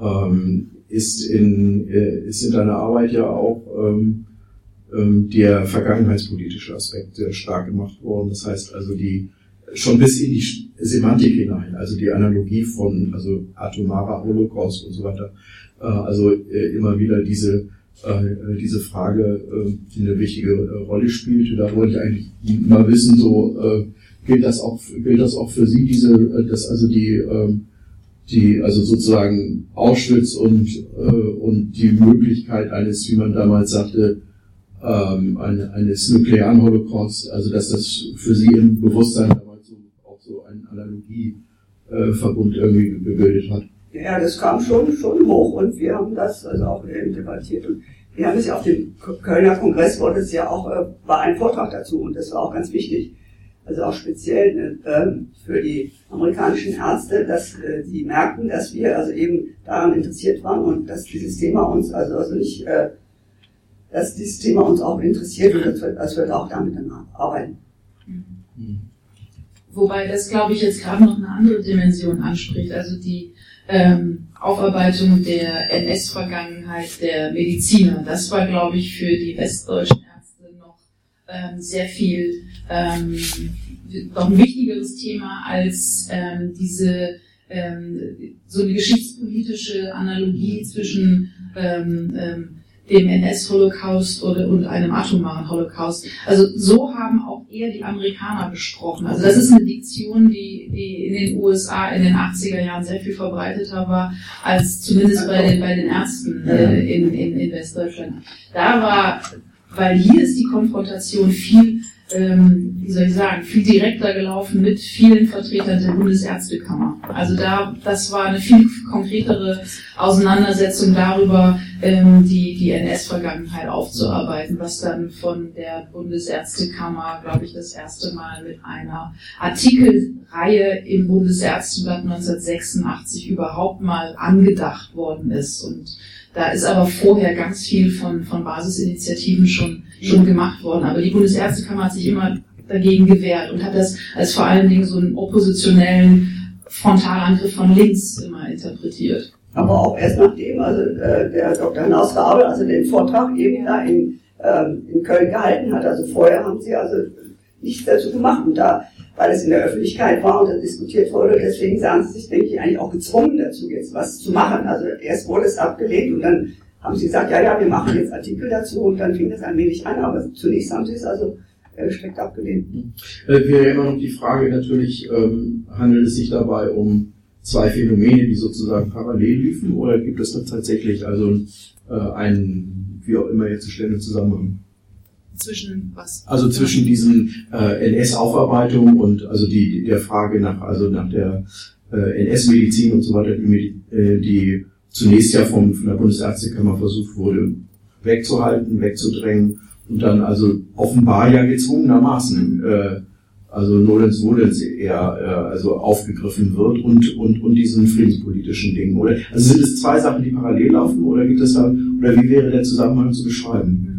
ähm, ist in äh, ist in deiner Arbeit ja auch ähm, ähm, der vergangenheitspolitische Aspekt sehr stark gemacht worden. Das heißt also die schon bis in die Semantik hinein, also die Analogie von also atomarer Holocaust und so weiter äh, also äh, immer wieder diese äh, diese Frage, die eine wichtige Rolle spielt. Da wollte ich eigentlich mal wissen, so gilt das auch gilt das auch für Sie diese, dass also die ähm, die also sozusagen Auschwitz und und die Möglichkeit eines, wie man damals sagte, ähm, eines nuklearen Holocaust, also dass das für Sie im Bewusstsein so, auch so ein Analogieverbund irgendwie gebildet hat. Ja, das kam schon, schon hoch und wir haben das also auch debattiert. Und wir haben es ja auf dem Kölner Kongress wurde es ja auch, äh, war ein Vortrag dazu und das war auch ganz wichtig. also auch speziell äh, für die amerikanischen Ärzte, dass äh, sie merkten, dass wir also eben daran interessiert waren und dass dieses Thema uns also, also nicht, äh, dass dieses Thema uns auch interessiert und dass wir, dass wir auch damit dann arbeiten. Wobei das, glaube ich, jetzt gerade noch eine andere Dimension anspricht, also die ähm, Aufarbeitung der NS-Vergangenheit der Mediziner. Das war, glaube ich, für die westdeutschen Ärzte noch ähm, sehr viel ähm, noch ein wichtigeres Thema als ähm, diese ähm, so eine geschichtspolitische Analogie zwischen ähm, ähm, dem NS-Holocaust oder und einem atomaren Holocaust. Also so haben auch eher die Amerikaner gesprochen. Also das ist eine Diktion, die, die in den USA in den 80er Jahren sehr viel verbreiteter war als zumindest bei den, bei den Ärzten äh, in, in, in Westdeutschland. Da war, weil hier ist die Konfrontation viel ähm, wie soll ich sagen, viel direkter gelaufen mit vielen Vertretern der Bundesärztekammer. Also da, das war eine viel konkretere Auseinandersetzung darüber, ähm, die, die NS-Vergangenheit aufzuarbeiten, was dann von der Bundesärztekammer, glaube ich, das erste Mal mit einer Artikelreihe im Bundesärzteblatt 1986 überhaupt mal angedacht worden ist. Und da ist aber vorher ganz viel von, von Basisinitiativen schon, schon gemacht worden. Aber die Bundesärztekammer hat sich immer dagegen gewehrt und hat das als vor allen Dingen so einen oppositionellen Frontalangriff von links immer interpretiert. Aber auch erst nachdem also äh, der Dr. Hinaus Rabel also den Vortrag eben da in, ähm, in Köln gehalten hat. Also vorher haben sie also nichts dazu gemacht. Und da weil es in der Öffentlichkeit war und dann diskutiert wurde. Deswegen sahen sie sich, denke ich, eigentlich auch gezwungen dazu, jetzt was zu machen. Also erst wurde es abgelehnt und dann haben sie gesagt, ja, ja, wir machen jetzt Artikel dazu und dann fing das ein wenig an, aber zunächst haben sie es also äh, strikt abgelehnt. Äh, wäre immer noch die Frage natürlich, ähm, handelt es sich dabei um zwei Phänomene, die sozusagen parallel liefen oder gibt es da tatsächlich also äh, einen, wie auch immer jetzt zu stellen, Zusammenhang? zwischen was? Also zwischen diesen äh, NS-Aufarbeitung und also die der Frage nach also nach der äh, NS-Medizin und so weiter, die, äh, die zunächst ja vom, von der Bundesärztekammer versucht wurde wegzuhalten, wegzudrängen und dann also offenbar ja gezwungenermaßen äh, also Nolens Nolens eher äh, also aufgegriffen wird und und und diesen friedenspolitischen Dingen oder also sind es zwei Sachen, die parallel laufen oder gibt es da oder wie wäre der Zusammenhang zu beschreiben?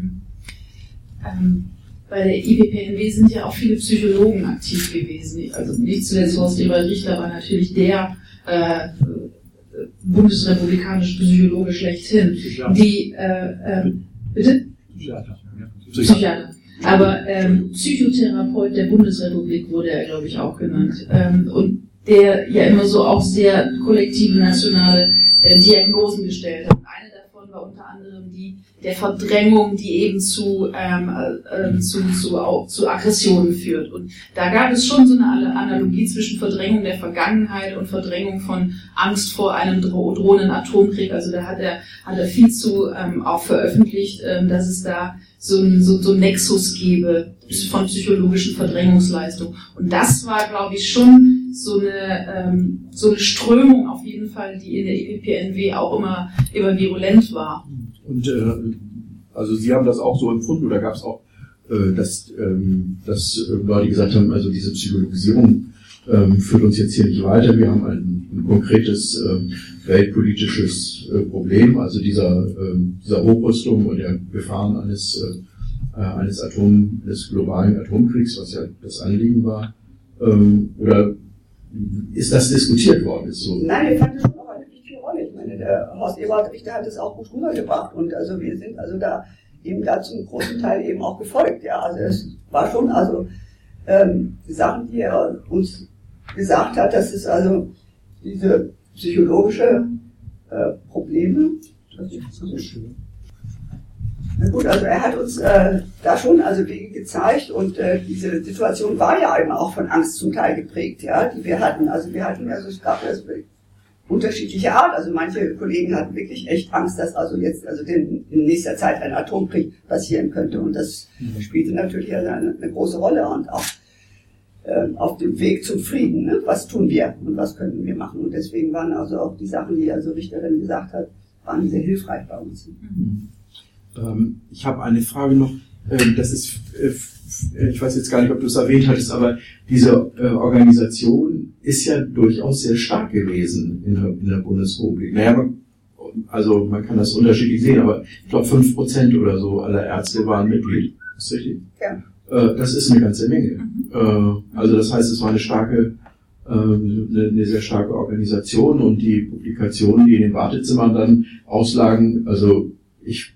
ähm, bei der IPPNW sind ja auch viele Psychologen aktiv gewesen. Also nicht zuletzt Horst Ewald Richter war natürlich der äh, bundesrepublikanische Psychologe schlechthin. Die, äh, äh, bitte? Psychiater. Psychiater. Aber ähm, Psychotherapeut der Bundesrepublik wurde er, glaube ich, auch genannt. Ähm, und der ja immer so auch sehr kollektive nationale äh, Diagnosen gestellt hat. Eine davon war unter anderem die der Verdrängung, die eben zu, ähm, äh, zu, zu, auch, zu Aggressionen führt. Und da gab es schon so eine Analogie zwischen Verdrängung der Vergangenheit und Verdrängung von Angst vor einem dro drohenden Atomkrieg. Also da hat er, hat er viel zu ähm, auch veröffentlicht, ähm, dass es da so ein so, so Nexus gebe von psychologischen Verdrängungsleistungen. Und das war, glaube ich, schon so eine, ähm, so eine Strömung auf jeden Fall, die in der EPPNW auch immer, immer virulent war. Und äh, also Sie haben das auch so empfunden oder gab es auch, äh, dass, ähm, dass äh, Leute gesagt haben, also diese Psychologisierung ähm, führt uns jetzt hier nicht weiter. Wir haben ein, ein konkretes ähm, weltpolitisches äh, Problem, also dieser, ähm, dieser Hochrüstung und der Gefahren eines, äh, äh, eines Atom, des globalen Atomkriegs, was ja das Anliegen war. Ähm, oder ist das diskutiert worden? Ist so? Nein, ich fand das meine, der Horst Ewald Richter hat es auch gut rübergebracht und also wir sind also da eben da zum großen Teil eben auch gefolgt. Ja, also es war schon also ähm, die Sachen, die er uns gesagt hat, dass es also diese psychologische äh, Probleme. Das ist so schön. Na gut, also er hat uns äh, da schon also Wege gezeigt und äh, diese Situation war ja eben auch von Angst zum Teil geprägt, ja, die wir hatten. Also wir hatten also es gab also unterschiedliche Art. Also manche Kollegen hatten wirklich echt Angst, dass also jetzt also in, in nächster Zeit ein Atomkrieg passieren könnte. Und das mhm. spielte natürlich eine, eine, große Rolle und auch auf dem Weg zum Frieden. Ne? Was tun wir und was könnten wir machen? Und deswegen waren also auch die Sachen, die also Richterin gesagt hat, waren sehr hilfreich bei uns. Mhm. Ähm, ich habe eine Frage noch. ähm, das ist, äh, ich weiß jetzt gar nicht, ob du es erwähnt hattest, aber diese äh, Organisation ist ja durchaus sehr stark gewesen in der, in der Bundesrepublik. Naja, man, also man kann das unterschiedlich sehen, aber ich glaube fünf Prozent oder so aller Ärzte waren Mitglied. Ist richtig? Ja. Äh, das ist eine ganze Menge. Äh, also das heißt, es war eine starke, äh, eine, eine sehr starke Organisation und die Publikationen, die in den Wartezimmern dann auslagen, also ich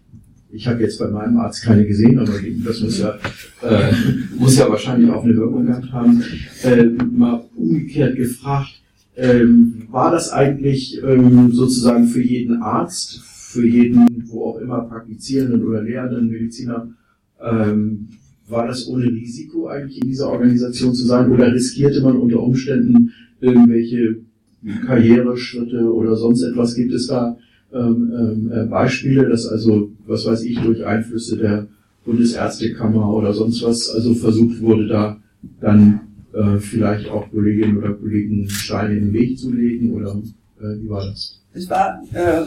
ich habe jetzt bei meinem Arzt keine gesehen, aber das muss ja, äh, muss ja wahrscheinlich auch eine Wirkung gehabt haben. Äh, mal umgekehrt gefragt, ähm, war das eigentlich ähm, sozusagen für jeden Arzt, für jeden, wo auch immer praktizierenden oder lehrenden Mediziner, ähm, war das ohne Risiko eigentlich in dieser Organisation zu sein oder riskierte man unter Umständen irgendwelche Karriereschritte oder sonst etwas? Gibt es da ähm, ähm, äh, Beispiele, dass also, was weiß ich, durch Einflüsse der Bundesärztekammer oder sonst was, also versucht wurde, da dann äh, vielleicht auch Kolleginnen oder Kollegen Steine in den Weg zu legen oder äh, wie war das? Es war, äh,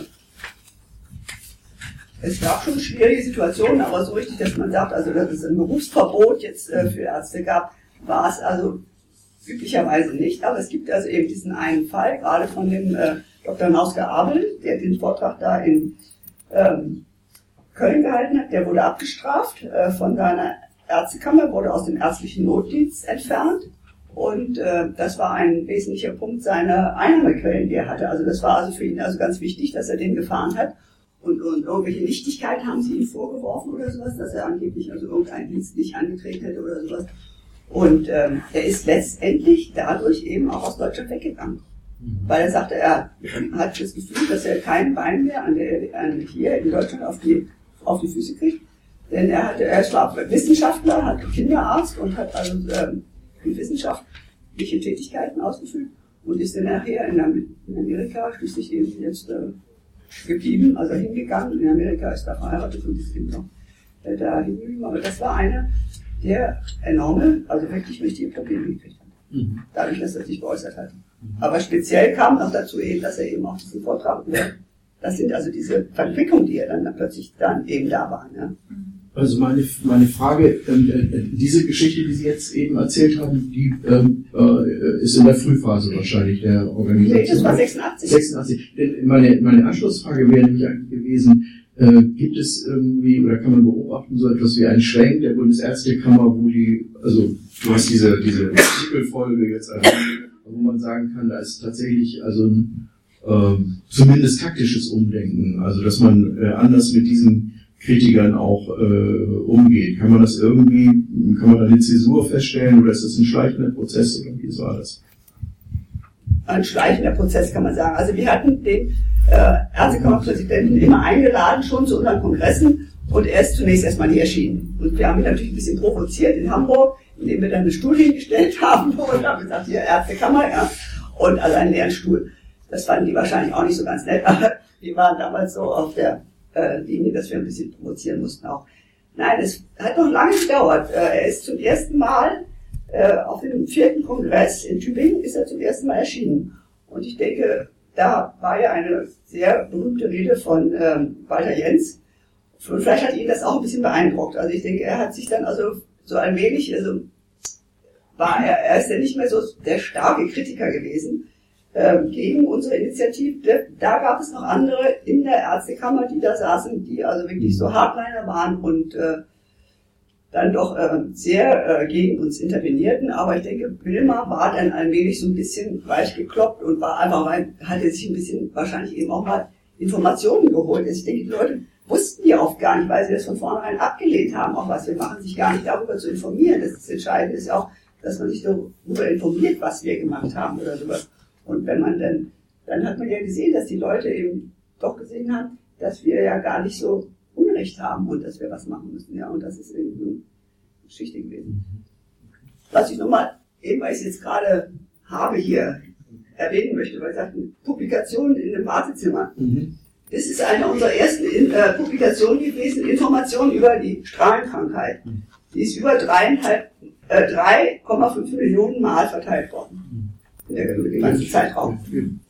es gab schon schwierige Situationen, aber so richtig, dass man sagt, also dass es ein Berufsverbot jetzt äh, für Ärzte gab, war es also üblicherweise nicht. Aber es gibt also eben diesen einen Fall, gerade von dem äh, Dr. Nauske Abel, der den Vortrag da in ähm, Köln gehalten hat, der wurde abgestraft äh, von seiner Ärztekammer, wurde aus dem ärztlichen Notdienst entfernt. Und äh, das war ein wesentlicher Punkt seiner Einnahmequellen, die er hatte. Also das war also für ihn also ganz wichtig, dass er den gefahren hat. Und, und irgendwelche Nichtigkeit haben sie ihm vorgeworfen oder sowas, dass er angeblich also irgendeinen Dienst nicht angetreten hätte oder sowas. Und ähm, er ist letztendlich dadurch eben auch aus Deutschland weggegangen. Weil er sagte, er hat das Gefühl, dass er kein Bein mehr an der, an hier in Deutschland auf die, auf die Füße kriegt. Denn er, hatte, er war Wissenschaftler, hat Kinderarzt und hat also ähm, wissenschaftliche Tätigkeiten ausgeführt und ist dann nachher in, in Amerika schließlich eben jetzt äh, geblieben, also hingegangen. In Amerika ist er verheiratet und ist eben noch äh, da hingeblieben. Aber das war eine der enorme, also wirklich wichtige Probleme gekriegt hat. Mhm. Dadurch, dass er sich geäußert hat. Aber speziell kam noch dazu eben, dass er eben auch diesen Vortrag, das sind also diese Verquickungen, die er dann plötzlich dann eben da waren. Ja. Also meine, meine Frage, ähm, äh, diese Geschichte, die Sie jetzt eben erzählt haben, die ähm, äh, ist in der Frühphase wahrscheinlich der Organisation. Nee, das war 86. 86. Meine, meine Anschlussfrage wäre nämlich eigentlich gewesen, äh, gibt es irgendwie oder kann man beobachten so etwas wie einen Schwenk der Bundesärztekammer, wo die, also du hast diese, diese Artikelfolge jetzt erwähnt, wo man sagen kann, da ist tatsächlich also ein ähm, zumindest taktisches Umdenken, also dass man äh, anders mit diesen Kritikern auch äh, umgeht. Kann man das irgendwie, kann man da eine Zäsur feststellen oder ist das ein schleichender Prozess oder wie war das? Ein schleichender Prozess kann man sagen. Also wir hatten den äh, Ärztekammerpräsidenten immer eingeladen schon zu unseren Kongressen und er ist zunächst erstmal nicht erschienen. Und wir haben ihn natürlich ein bisschen provoziert in Hamburg indem wir dann eine Studie hingestellt haben und haben gesagt, hier Ärztekammer, ja, und also einen leeren Stuhl. Das fanden die wahrscheinlich auch nicht so ganz nett, aber die waren damals so auf der äh, Linie, dass wir ein bisschen provozieren mussten auch. Nein, es hat noch lange gedauert. Äh, er ist zum ersten Mal äh, auf dem vierten Kongress in Tübingen ist er zum ersten Mal erschienen. Und ich denke, da war ja eine sehr berühmte Rede von ähm, Walter Jens. Und vielleicht hat ihn das auch ein bisschen beeindruckt. Also ich denke, er hat sich dann also so wenig, also war er, er ist ja nicht mehr so der starke Kritiker gewesen gegen unsere Initiative. Da gab es noch andere in der Ärztekammer, die da saßen, die also wirklich so Hardliner waren und äh, dann doch äh, sehr äh, gegen uns intervenierten. Aber ich denke, Wilma war dann ein wenig so ein bisschen weich gekloppt und war einfach, hatte sich ein bisschen wahrscheinlich eben auch mal Informationen geholt. Also ich denke, die Leute wussten die oft gar nicht, weil sie das von vornherein abgelehnt haben, auch was wir machen, sich gar nicht darüber zu informieren. Das, Entscheidende ist ja auch, dass man sich darüber informiert, was wir gemacht haben oder sowas. Und wenn man dann, dann hat man ja gesehen, dass die Leute eben doch gesehen haben, dass wir ja gar nicht so Unrecht haben und dass wir was machen müssen. Ja, und das ist eben eine Geschichte gewesen. Was ich nochmal, eben weil ich es jetzt gerade habe hier erwähnen möchte, weil ich sagte, Publikationen in dem Wartezimmer. Mhm. Das ist eine unserer ersten äh, Publikationen gewesen, Informationen über die Strahlenkrankheit. Die ist über dreieinhalb, äh, 3,5 Millionen Mal verteilt worden. Im ganzen Zeitraum.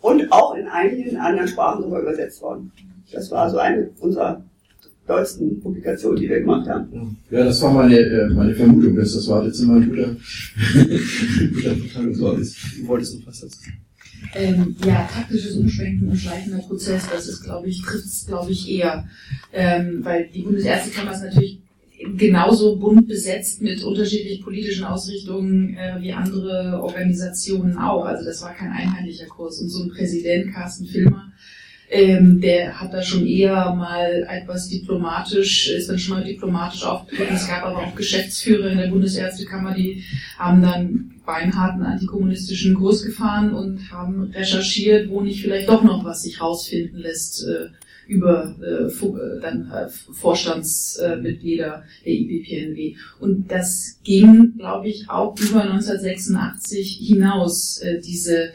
Und auch in einigen anderen Sprachen sogar übersetzt worden. Das war so eine unserer tollsten Publikationen, die wir gemacht haben. Ja, das war meine, äh, meine Vermutung, dass das Wartezimmer ein guter, guter Verteilungsort ist. Du wolltest noch was dazu sagen? Ähm, ja, taktisches Umschwenken und schleichender Prozess, das ist, glaube ich, trifft es, glaube ich, eher. Ähm, weil die Bundesärztekammer ist natürlich genauso bunt besetzt mit unterschiedlich politischen Ausrichtungen äh, wie andere Organisationen auch. Also das war kein einheitlicher Kurs. Und so ein Präsident, Carsten Filmer, ähm, der hat da schon eher mal etwas diplomatisch, ist dann schon mal diplomatisch aufgetreten. Es gab aber auch Geschäftsführer in der Bundesärztekammer, die haben dann beinharten antikommunistischen Kurs gefahren und haben recherchiert, wo nicht vielleicht doch noch was sich rausfinden lässt äh, über äh, äh, dann äh, Vorstandsmitglieder der IPPNW. Und das ging, glaube ich, auch über 1986 hinaus, äh, diese,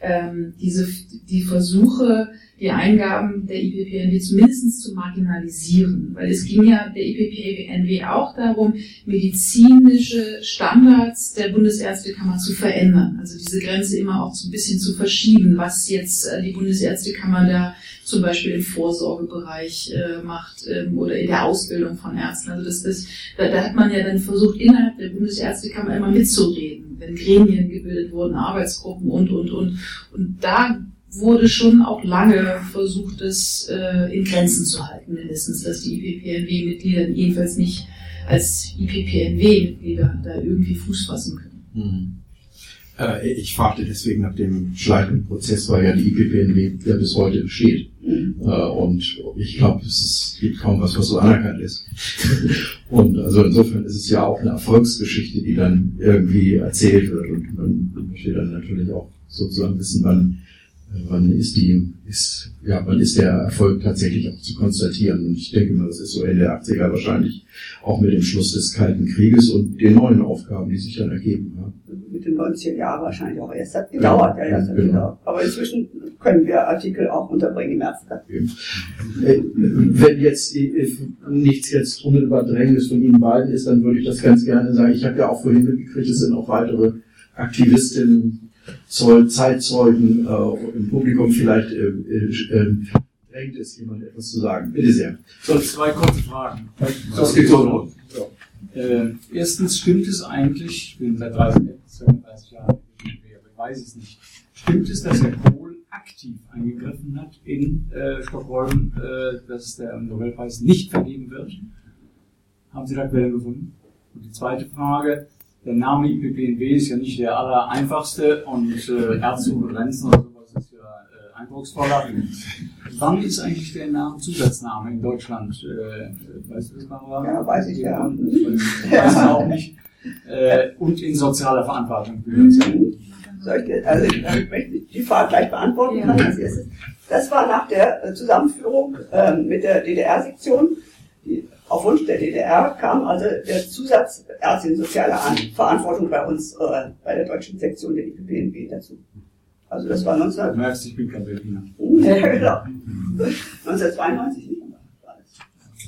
ähm, diese, die Versuche, die Eingaben der IPPNW zumindest zu marginalisieren. Weil es ging ja der IPPNW auch darum, medizinische Standards der Bundesärztekammer zu verändern. Also diese Grenze immer auch so ein bisschen zu verschieben, was jetzt die Bundesärztekammer da zum Beispiel im Vorsorgebereich äh, macht ähm, oder in der Ausbildung von Ärzten. Also das, das, da, da hat man ja dann versucht, innerhalb der Bundesärztekammer immer mitzureden, wenn Gremien gebildet wurden, Arbeitsgruppen und, und, und. Und da wurde schon auch lange versucht, es äh, in Grenzen zu halten, mindestens, dass die IPPNW-Mitglieder jedenfalls nicht als IPPNW-Mitglieder da irgendwie Fuß fassen können. Mhm. Äh, ich fragte deswegen nach dem schleichenden Prozess, weil ja die IPPNW ja bis heute besteht. Mhm. Äh, und ich glaube, es ist, gibt kaum was, was so anerkannt ist. und also insofern ist es ja auch eine Erfolgsgeschichte, die dann irgendwie erzählt wird. Und man möchte dann natürlich auch sozusagen wissen, wann wann ist die, ist, ja, wann ist der Erfolg tatsächlich auch zu konstatieren? Und ich denke mal, das ist so Ende der 80er wahrscheinlich auch mit dem Schluss des Kalten Krieges und den neuen Aufgaben, die sich dann ergeben haben. Mit den 90er Jahren wahrscheinlich auch erst. hat gedauert, ja, ja, ja, genau. gedauert. Aber inzwischen können wir Artikel auch unterbringen im Ärzte. Äh, wenn jetzt äh, nichts jetzt unmittelbar Drängendes von Ihnen beiden ist, dann würde ich das ganz gerne sagen. Ich habe ja auch vorhin mitgekriegt, es sind auch weitere Aktivistinnen Zoll, Zeitzeugen äh, im Publikum vielleicht äh, äh, drängt es jemand etwas zu sagen. Bitte sehr. So, zwei kurze Fragen. Das geht so. Ja. Äh, erstens, stimmt es eigentlich, ich bin seit 30, 32 Jahren, aber ich weiß es nicht, stimmt es, dass Herr Kohl aktiv eingegriffen hat in äh, Stockholm, äh, dass der Nobelpreis nicht vergeben wird? Haben Sie da Quellen gefunden? Und die zweite Frage, der Name IPPNW ist ja nicht der aller einfachste und äh, Ärzte ohne Grenzen oder sowas ist ja äh, eindrucksvoller. Wann ist eigentlich der Name Zusatzname in Deutschland? Äh, weißt du das, Barbara? Ja, weiß ich ja. Weiß du auch nicht. Äh, und in sozialer Verantwortung. Mhm. Soll ich, dir, also, ich möchte die Frage gleich beantworten kann als erstes. Das war nach der Zusammenführung äh, mit der DDR-Sektion auf Wunsch der DDR kam also der Zusatz Ärzte in sozialer Verantwortung bei uns, äh, bei der deutschen Sektion der IPPNW dazu. Also das war 19... Du merkst, ich bin kein Berliner. Ja, genau. 1992 nicht.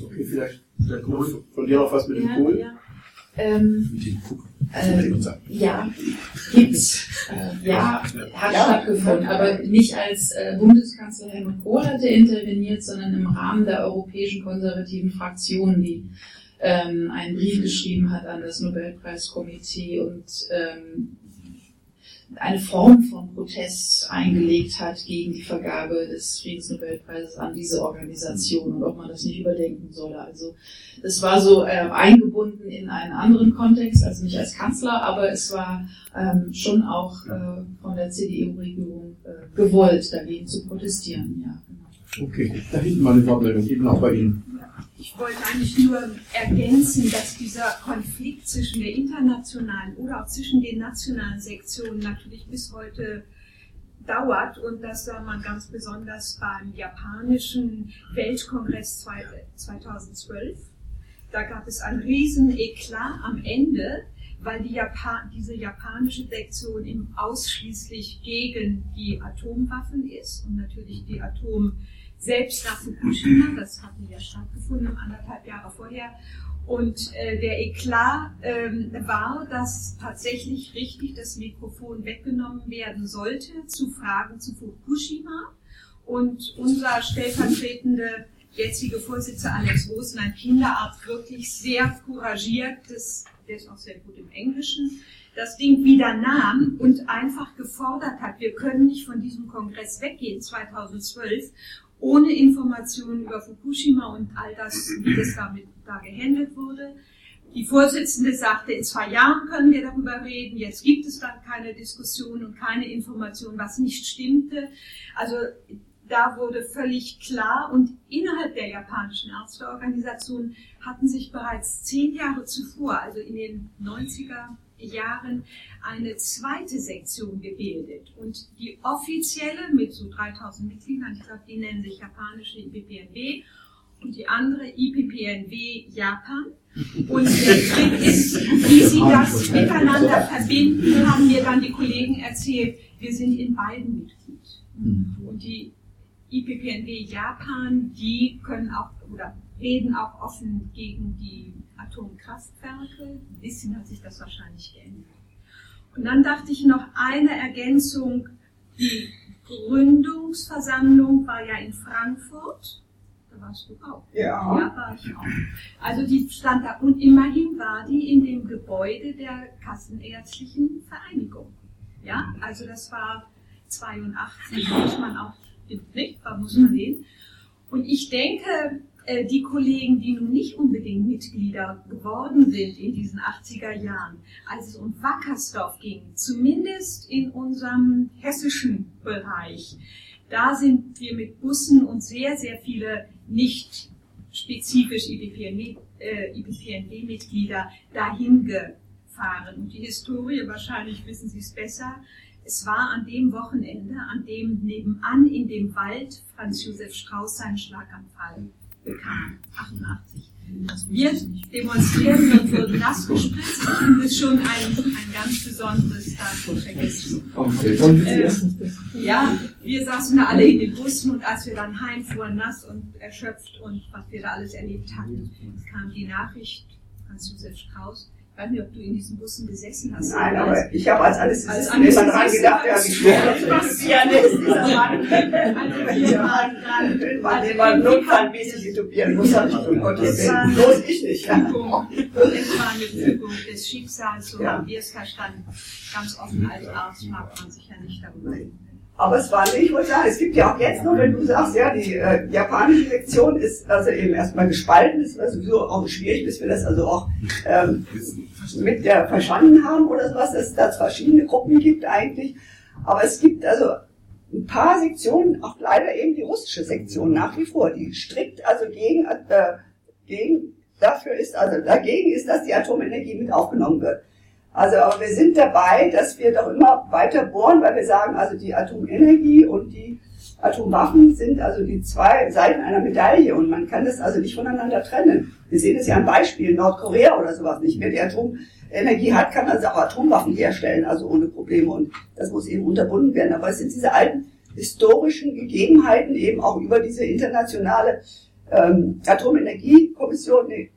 Okay, vielleicht der Kohl, von dir auch was mit dem ja, Kohl? Ja. Ähm, äh, ja, gibt's. Äh, ja, hat ja. stattgefunden, aber nicht als äh, Bundeskanzler Helmut Kohl hatte interveniert, sondern im Rahmen der europäischen konservativen Fraktion, die ähm, einen Brief geschrieben hat an das Nobelpreiskomitee und ähm, eine Form von Protest eingelegt hat gegen die Vergabe des Friedensnobelpreises an diese Organisation und ob man das nicht überdenken solle. Also es war so äh, eingebunden in einen anderen Kontext, also nicht als Kanzler, aber es war ähm, schon auch äh, von der CDU-Regierung äh, gewollt, dagegen zu protestieren. Ja, genau. Okay, da hinten mal eine Wortmeldung, eben auch bei Ihnen. Ich wollte eigentlich nur ergänzen, dass dieser Konflikt zwischen der internationalen oder auch zwischen den nationalen Sektionen natürlich bis heute dauert und das sah man ganz besonders beim japanischen Weltkongress 2012. Da gab es einen riesen Eklat am Ende, weil die Japan diese japanische Sektion ausschließlich gegen die Atomwaffen ist und natürlich die Atom selbst nach Fukushima, das hatte ja stattgefunden, anderthalb Jahre vorher. Und äh, der Eklat ähm, war, dass tatsächlich richtig das Mikrofon weggenommen werden sollte zu Fragen zu Fukushima. Und unser stellvertretende jetzige Vorsitzende Alex Rosen, Kinderarzt, wirklich sehr couragiert, das, der ist auch sehr gut im Englischen, das Ding wieder nahm und einfach gefordert hat, wir können nicht von diesem Kongress weggehen 2012 ohne Informationen über Fukushima und all das, wie das damit da gehandelt wurde. Die Vorsitzende sagte, in zwei Jahren können wir darüber reden. Jetzt gibt es dann keine Diskussion und keine Information, was nicht stimmte. Also da wurde völlig klar und innerhalb der japanischen Ärzteorganisation hatten sich bereits zehn Jahre zuvor, also in den 90er Jahren, eine zweite Sektion gebildet. Und die offizielle mit so 3000 Mitgliedern, ich glaube, die nennen sich japanische IPPNW und die andere IPPNW Japan. Und der Trick ist, wie sie das miteinander verbinden, haben mir dann die Kollegen erzählt, wir sind in beiden Mitglied. Und die IPPNW Japan, die können auch oder reden auch offen gegen die Atomkraftwerke. Ein bisschen hat sich das wahrscheinlich geändert. Und dann dachte ich noch eine Ergänzung. Die Gründungsversammlung war ja in Frankfurt. Da warst du auch. Ja. Ja, war ich auch. Also die stand da und immerhin war die in dem Gebäude der Kassenärztlichen Vereinigung. Ja, also das war 82, muss man auch nicht, da muss man sehen. Und ich denke, die Kollegen, die nun nicht unbedingt Mitglieder geworden sind in diesen 80er Jahren, als es um Wackersdorf ging, zumindest in unserem hessischen Bereich, da sind wir mit Bussen und sehr, sehr viele nicht spezifisch IPPNW-Mitglieder äh, dahin gefahren. Und die Historie, wahrscheinlich wissen Sie es besser, es war an dem Wochenende, an dem nebenan in dem Wald Franz Josef Strauß seinen Schlaganfall bekam, 88. Wir demonstrieren und wurden nass gespritzt. Ich finde es schon ein, ein ganz besonderes Datum vergessen. Äh, ja, wir saßen da alle in den Bussen und als wir dann heimfuhren, nass und erschöpft und was wir da alles erlebt hatten, kam die Nachricht, Franz Josef Strauß, ich weiß nicht, ob du in diesen Bussen gesessen hast. Nein, aber ich habe als alles als immer dran gedacht, ja, wie schwer Sebastian ist, dieser Mann. Also wir waren dran, weil den man notfallmäßig intubieren muss, habe ich um Gottes Willen. Bloß ich nicht. Es war eine Fügung des Schicksals, so haben wir es verstanden. Ganz offen als Arzt mag man sich ja nicht darüber reden. Aber es war nicht, ich wollte sagen, es gibt ja auch jetzt noch, wenn du sagst, ja, die äh, japanische Lektion ist also eben erstmal gespalten, ist also sowieso auch schwierig, bis wir das also auch ähm, mit der verstanden haben oder sowas, dass es da verschiedene Gruppen gibt eigentlich. Aber es gibt also ein paar Sektionen, auch leider eben die russische Sektion nach wie vor, die strikt also gegen, äh, gegen dafür ist, also dagegen ist, dass die Atomenergie mit aufgenommen wird. Also, aber wir sind dabei, dass wir doch immer weiter bohren, weil wir sagen, also die Atomenergie und die Atomwaffen sind also die zwei Seiten einer Medaille und man kann das also nicht voneinander trennen. Wir sehen es ja an Beispielen, Nordkorea oder sowas nicht mehr. Die Atomenergie hat, kann also auch Atomwaffen herstellen, also ohne Probleme und das muss eben unterbunden werden. Aber es sind diese alten historischen Gegebenheiten eben auch über diese internationale ähm, Atomenergiekommission, nee,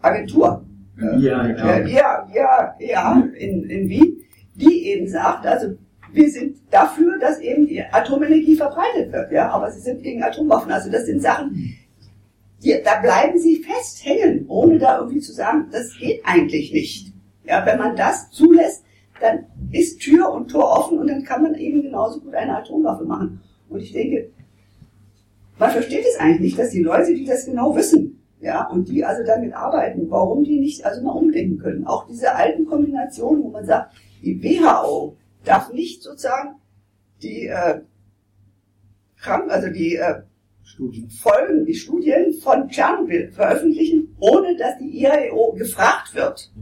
Agentur, ja, ja. ja, ja, ja, in, in Wien, die eben sagt, also wir sind dafür, dass eben die Atomenergie verbreitet wird, ja, aber sie sind gegen Atomwaffen. Also das sind Sachen, die, da bleiben sie festhängen, ohne da irgendwie zu sagen, das geht eigentlich nicht. Ja, wenn man das zulässt, dann ist Tür und Tor offen und dann kann man eben genauso gut eine Atomwaffe machen. Und ich denke, man versteht es eigentlich nicht, dass die Leute, die das genau wissen, ja, und die also damit arbeiten, warum die nicht also mal umdenken können. Auch diese alten Kombinationen, wo man sagt, die WHO darf nicht sozusagen die äh, Kranken, also die äh, Studien. Folgen, die Studien von Tschernobyl veröffentlichen, ohne dass die IAEO gefragt wird.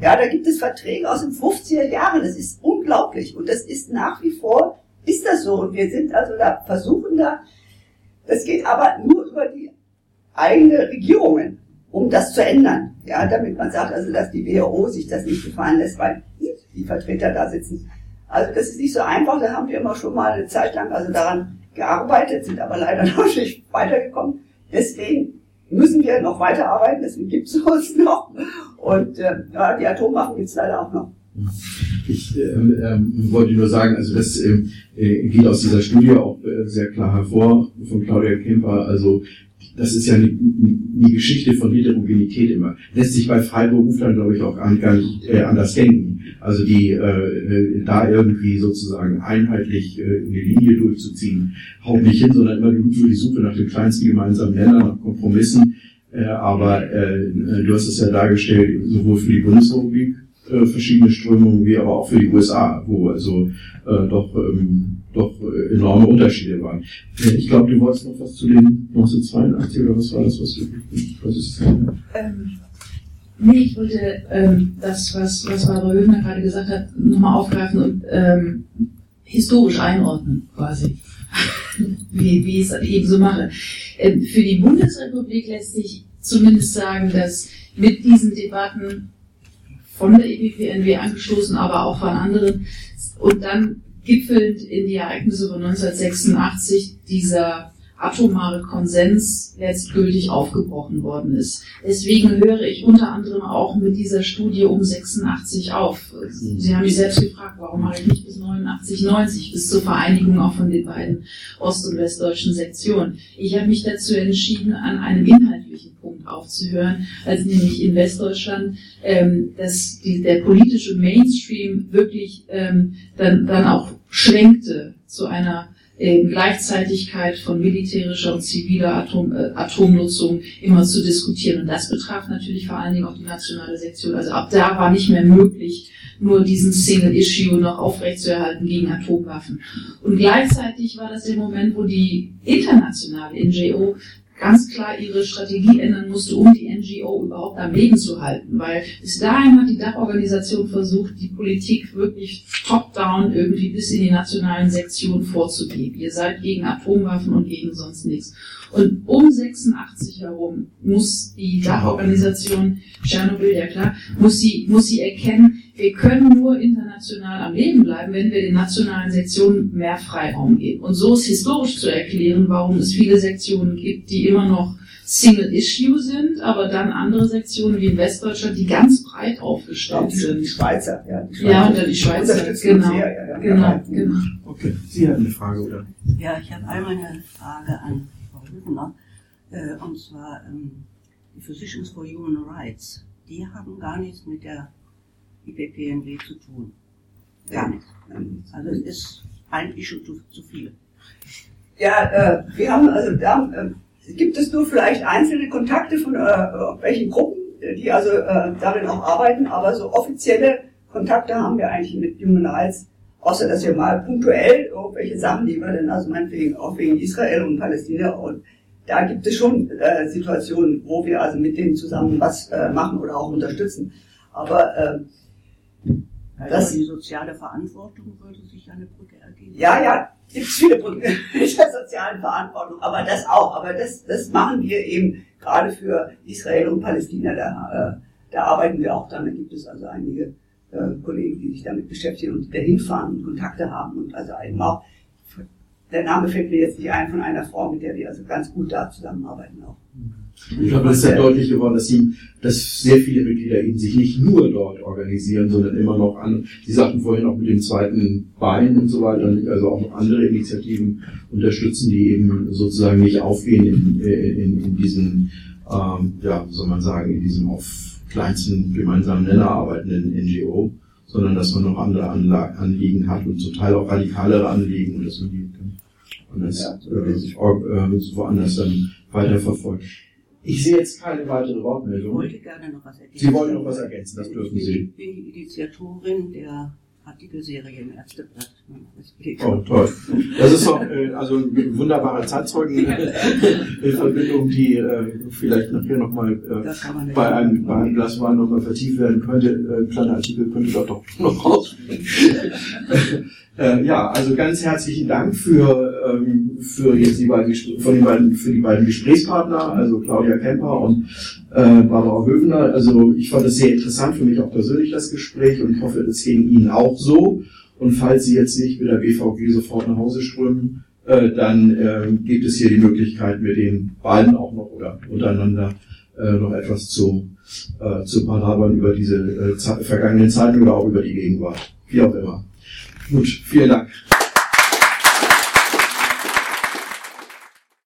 Ja, da gibt es Verträge aus den 50er Jahren. Das ist unglaublich. Und das ist nach wie vor, ist das so. Und wir sind also da, versuchen da, das geht aber nur über die eigene Regierungen, um das zu ändern. Ja, damit man sagt, also, dass die WHO sich das nicht gefallen lässt, weil die Vertreter da sitzen. Also, das ist nicht so einfach. Da haben wir immer schon mal eine Zeit lang also daran gearbeitet, sind aber leider noch nicht weitergekommen. Deswegen müssen wir noch weiterarbeiten, deswegen gibt es uns noch. Und äh, ja, die Atomwaffen gibt es leider auch noch. Ich ähm, ähm, wollte nur sagen, also das ähm, äh, geht aus dieser Studie auch äh, sehr klar hervor von Claudia Kemper, also das ist ja eine, eine Geschichte von Heterogenität immer. Lässt sich bei Freiberuflern, glaube ich, auch gar nicht äh, anders denken. Also die äh, da irgendwie sozusagen einheitlich äh, eine Linie durchzuziehen, haut nicht hin, sondern immer nur die Suche nach dem kleinsten gemeinsamen Nenner, nach Kompromissen. Äh, aber äh, du hast es ja dargestellt, sowohl für die Bundesrepublik äh, verschiedene Strömungen, wie aber auch für die USA, wo also äh, doch ähm, doch enorme Unterschiede waren. Äh, ich glaube, du wolltest noch was zu den 1982 oder was war das, was du was ist das? Ähm, nee, ich wollte ähm, das, was, was Barbara Höfner gerade gesagt hat, nochmal aufgreifen und ähm, historisch einordnen, quasi. wie, wie ich es eben so mache. Ähm, für die Bundesrepublik lässt sich zumindest sagen, dass mit diesen Debatten von der EPPNW angestoßen, aber auch von anderen und dann gipfelnd in die Ereignisse von 1986 dieser atomare Konsens letztgültig aufgebrochen worden ist. Deswegen höre ich unter anderem auch mit dieser Studie um 86 auf. Sie haben mich selbst gefragt, warum mache ich nicht bis 89, 90, bis zur Vereinigung auch von den beiden ost- und westdeutschen Sektionen. Ich habe mich dazu entschieden, an einem inhaltlichen aufzuhören, als nämlich in Westdeutschland ähm, dass die, der politische Mainstream wirklich ähm, dann, dann auch schwenkte zu einer äh, Gleichzeitigkeit von militärischer und ziviler Atom, äh, Atomnutzung immer zu diskutieren. Und das betraf natürlich vor allen Dingen auch die nationale Sektion. Also ab da war nicht mehr möglich, nur diesen Single Issue noch aufrechtzuerhalten gegen Atomwaffen. Und gleichzeitig war das der Moment, wo die internationale NGO ganz klar ihre Strategie ändern musste, um die NGO überhaupt am Leben zu halten. Weil bis dahin hat die Dachorganisation versucht, die Politik wirklich top-down irgendwie bis in die nationalen Sektionen vorzugeben. Ihr seid gegen Atomwaffen und gegen sonst nichts. Und um 86 herum muss die Dachorganisation Tschernobyl, ja klar, muss sie, muss sie erkennen, wir können nur international am Leben bleiben, wenn wir den nationalen Sektionen mehr Freiraum geben. Und so ist historisch zu erklären, warum es viele Sektionen gibt, die immer noch Single Issue sind, aber dann andere Sektionen wie in Westdeutschland, die ganz breit aufgestellt sind. Die Schweizer, ja. Die Schweizer, ja, und dann die Schweizer, genau. Sehr, ja, ja, genau, genau. Okay, Sie hatten eine Frage, oder? Ja, ich habe einmal eine Frage an Frau Hübner, äh, und zwar ähm, die Physicians for Human Rights. Die haben gar nichts mit der IPPNW zu tun. Gar nichts. Also es ist eigentlich schon zu, zu viel. Ja, äh, wir haben, also da äh, gibt es nur vielleicht einzelne Kontakte von äh, welchen Gruppen, die also äh, darin auch arbeiten, aber so offizielle Kontakte haben wir eigentlich mit Human Rights, außer dass wir mal punktuell irgendwelche Sachen, die wir dann, also meinetwegen auch wegen Israel und Palästina und da gibt es schon äh, Situationen, wo wir also mit denen zusammen was äh, machen oder auch unterstützen. Aber äh, also das, die soziale Verantwortung würde sich eine Brücke ergeben. Ja, ja, gibt es viele Brücken der sozialen Verantwortung, aber das auch. Aber das, das machen wir eben gerade für Israel und Palästina. Da, äh, da arbeiten wir auch dran. Da gibt es also einige äh, Kollegen, die sich damit beschäftigen und dahin fahren und Kontakte haben und also eben auch der Name fällt mir jetzt nicht ein von einer Frau, mit der wir also ganz gut da zusammenarbeiten auch. Ich glaube, es ist ja deutlich geworden, dass, sie, dass sehr viele Mitglieder eben sich nicht nur dort organisieren, sondern immer noch an, Sie sagten vorhin auch mit dem zweiten Bein und so weiter, also auch noch andere Initiativen unterstützen, die eben sozusagen nicht aufgehen in, in, in diesen, ähm, ja, soll man sagen, in diesem auf kleinsten gemeinsamen Nenner arbeitenden NGO, sondern dass man noch andere Anliegen hat und zum Teil auch radikalere Anliegen und dass man die anders, ja, äh, äh, woanders dann weiterverfolgt. Ich sehe jetzt keine weitere Wortmeldung. Ich wollte gerne noch was ergänzen. Sie wollen noch was ergänzen, das dürfen Sie. Ich bin die Initiatorin der Artikelserie im Ärzteblatt. Oh, toll. Das ist doch äh, also ein wunderbarer Zeitzeugen-Verbindung, die äh, vielleicht nachher nochmal äh, bei, einem, bei einem Glas Wein nochmal vertieft werden könnte. Äh, kleiner Artikel könnte da doch noch rausfliegen. Äh, ja, also ganz herzlichen Dank für, ähm, für jetzt die beiden, von den beiden, für die beiden Gesprächspartner, also Claudia Kemper und äh, Barbara Hövener. Also ich fand es sehr interessant für mich auch persönlich das Gespräch und ich hoffe, es ging Ihnen auch so. Und falls Sie jetzt nicht mit der BVG sofort nach Hause strömen, äh, dann äh, gibt es hier die Möglichkeit, mit den beiden auch noch oder untereinander äh, noch etwas zu, zu parabern über diese vergangenen Zeiten oder auch über die Gegenwart. Wie auch immer. Gut, vielen Dank.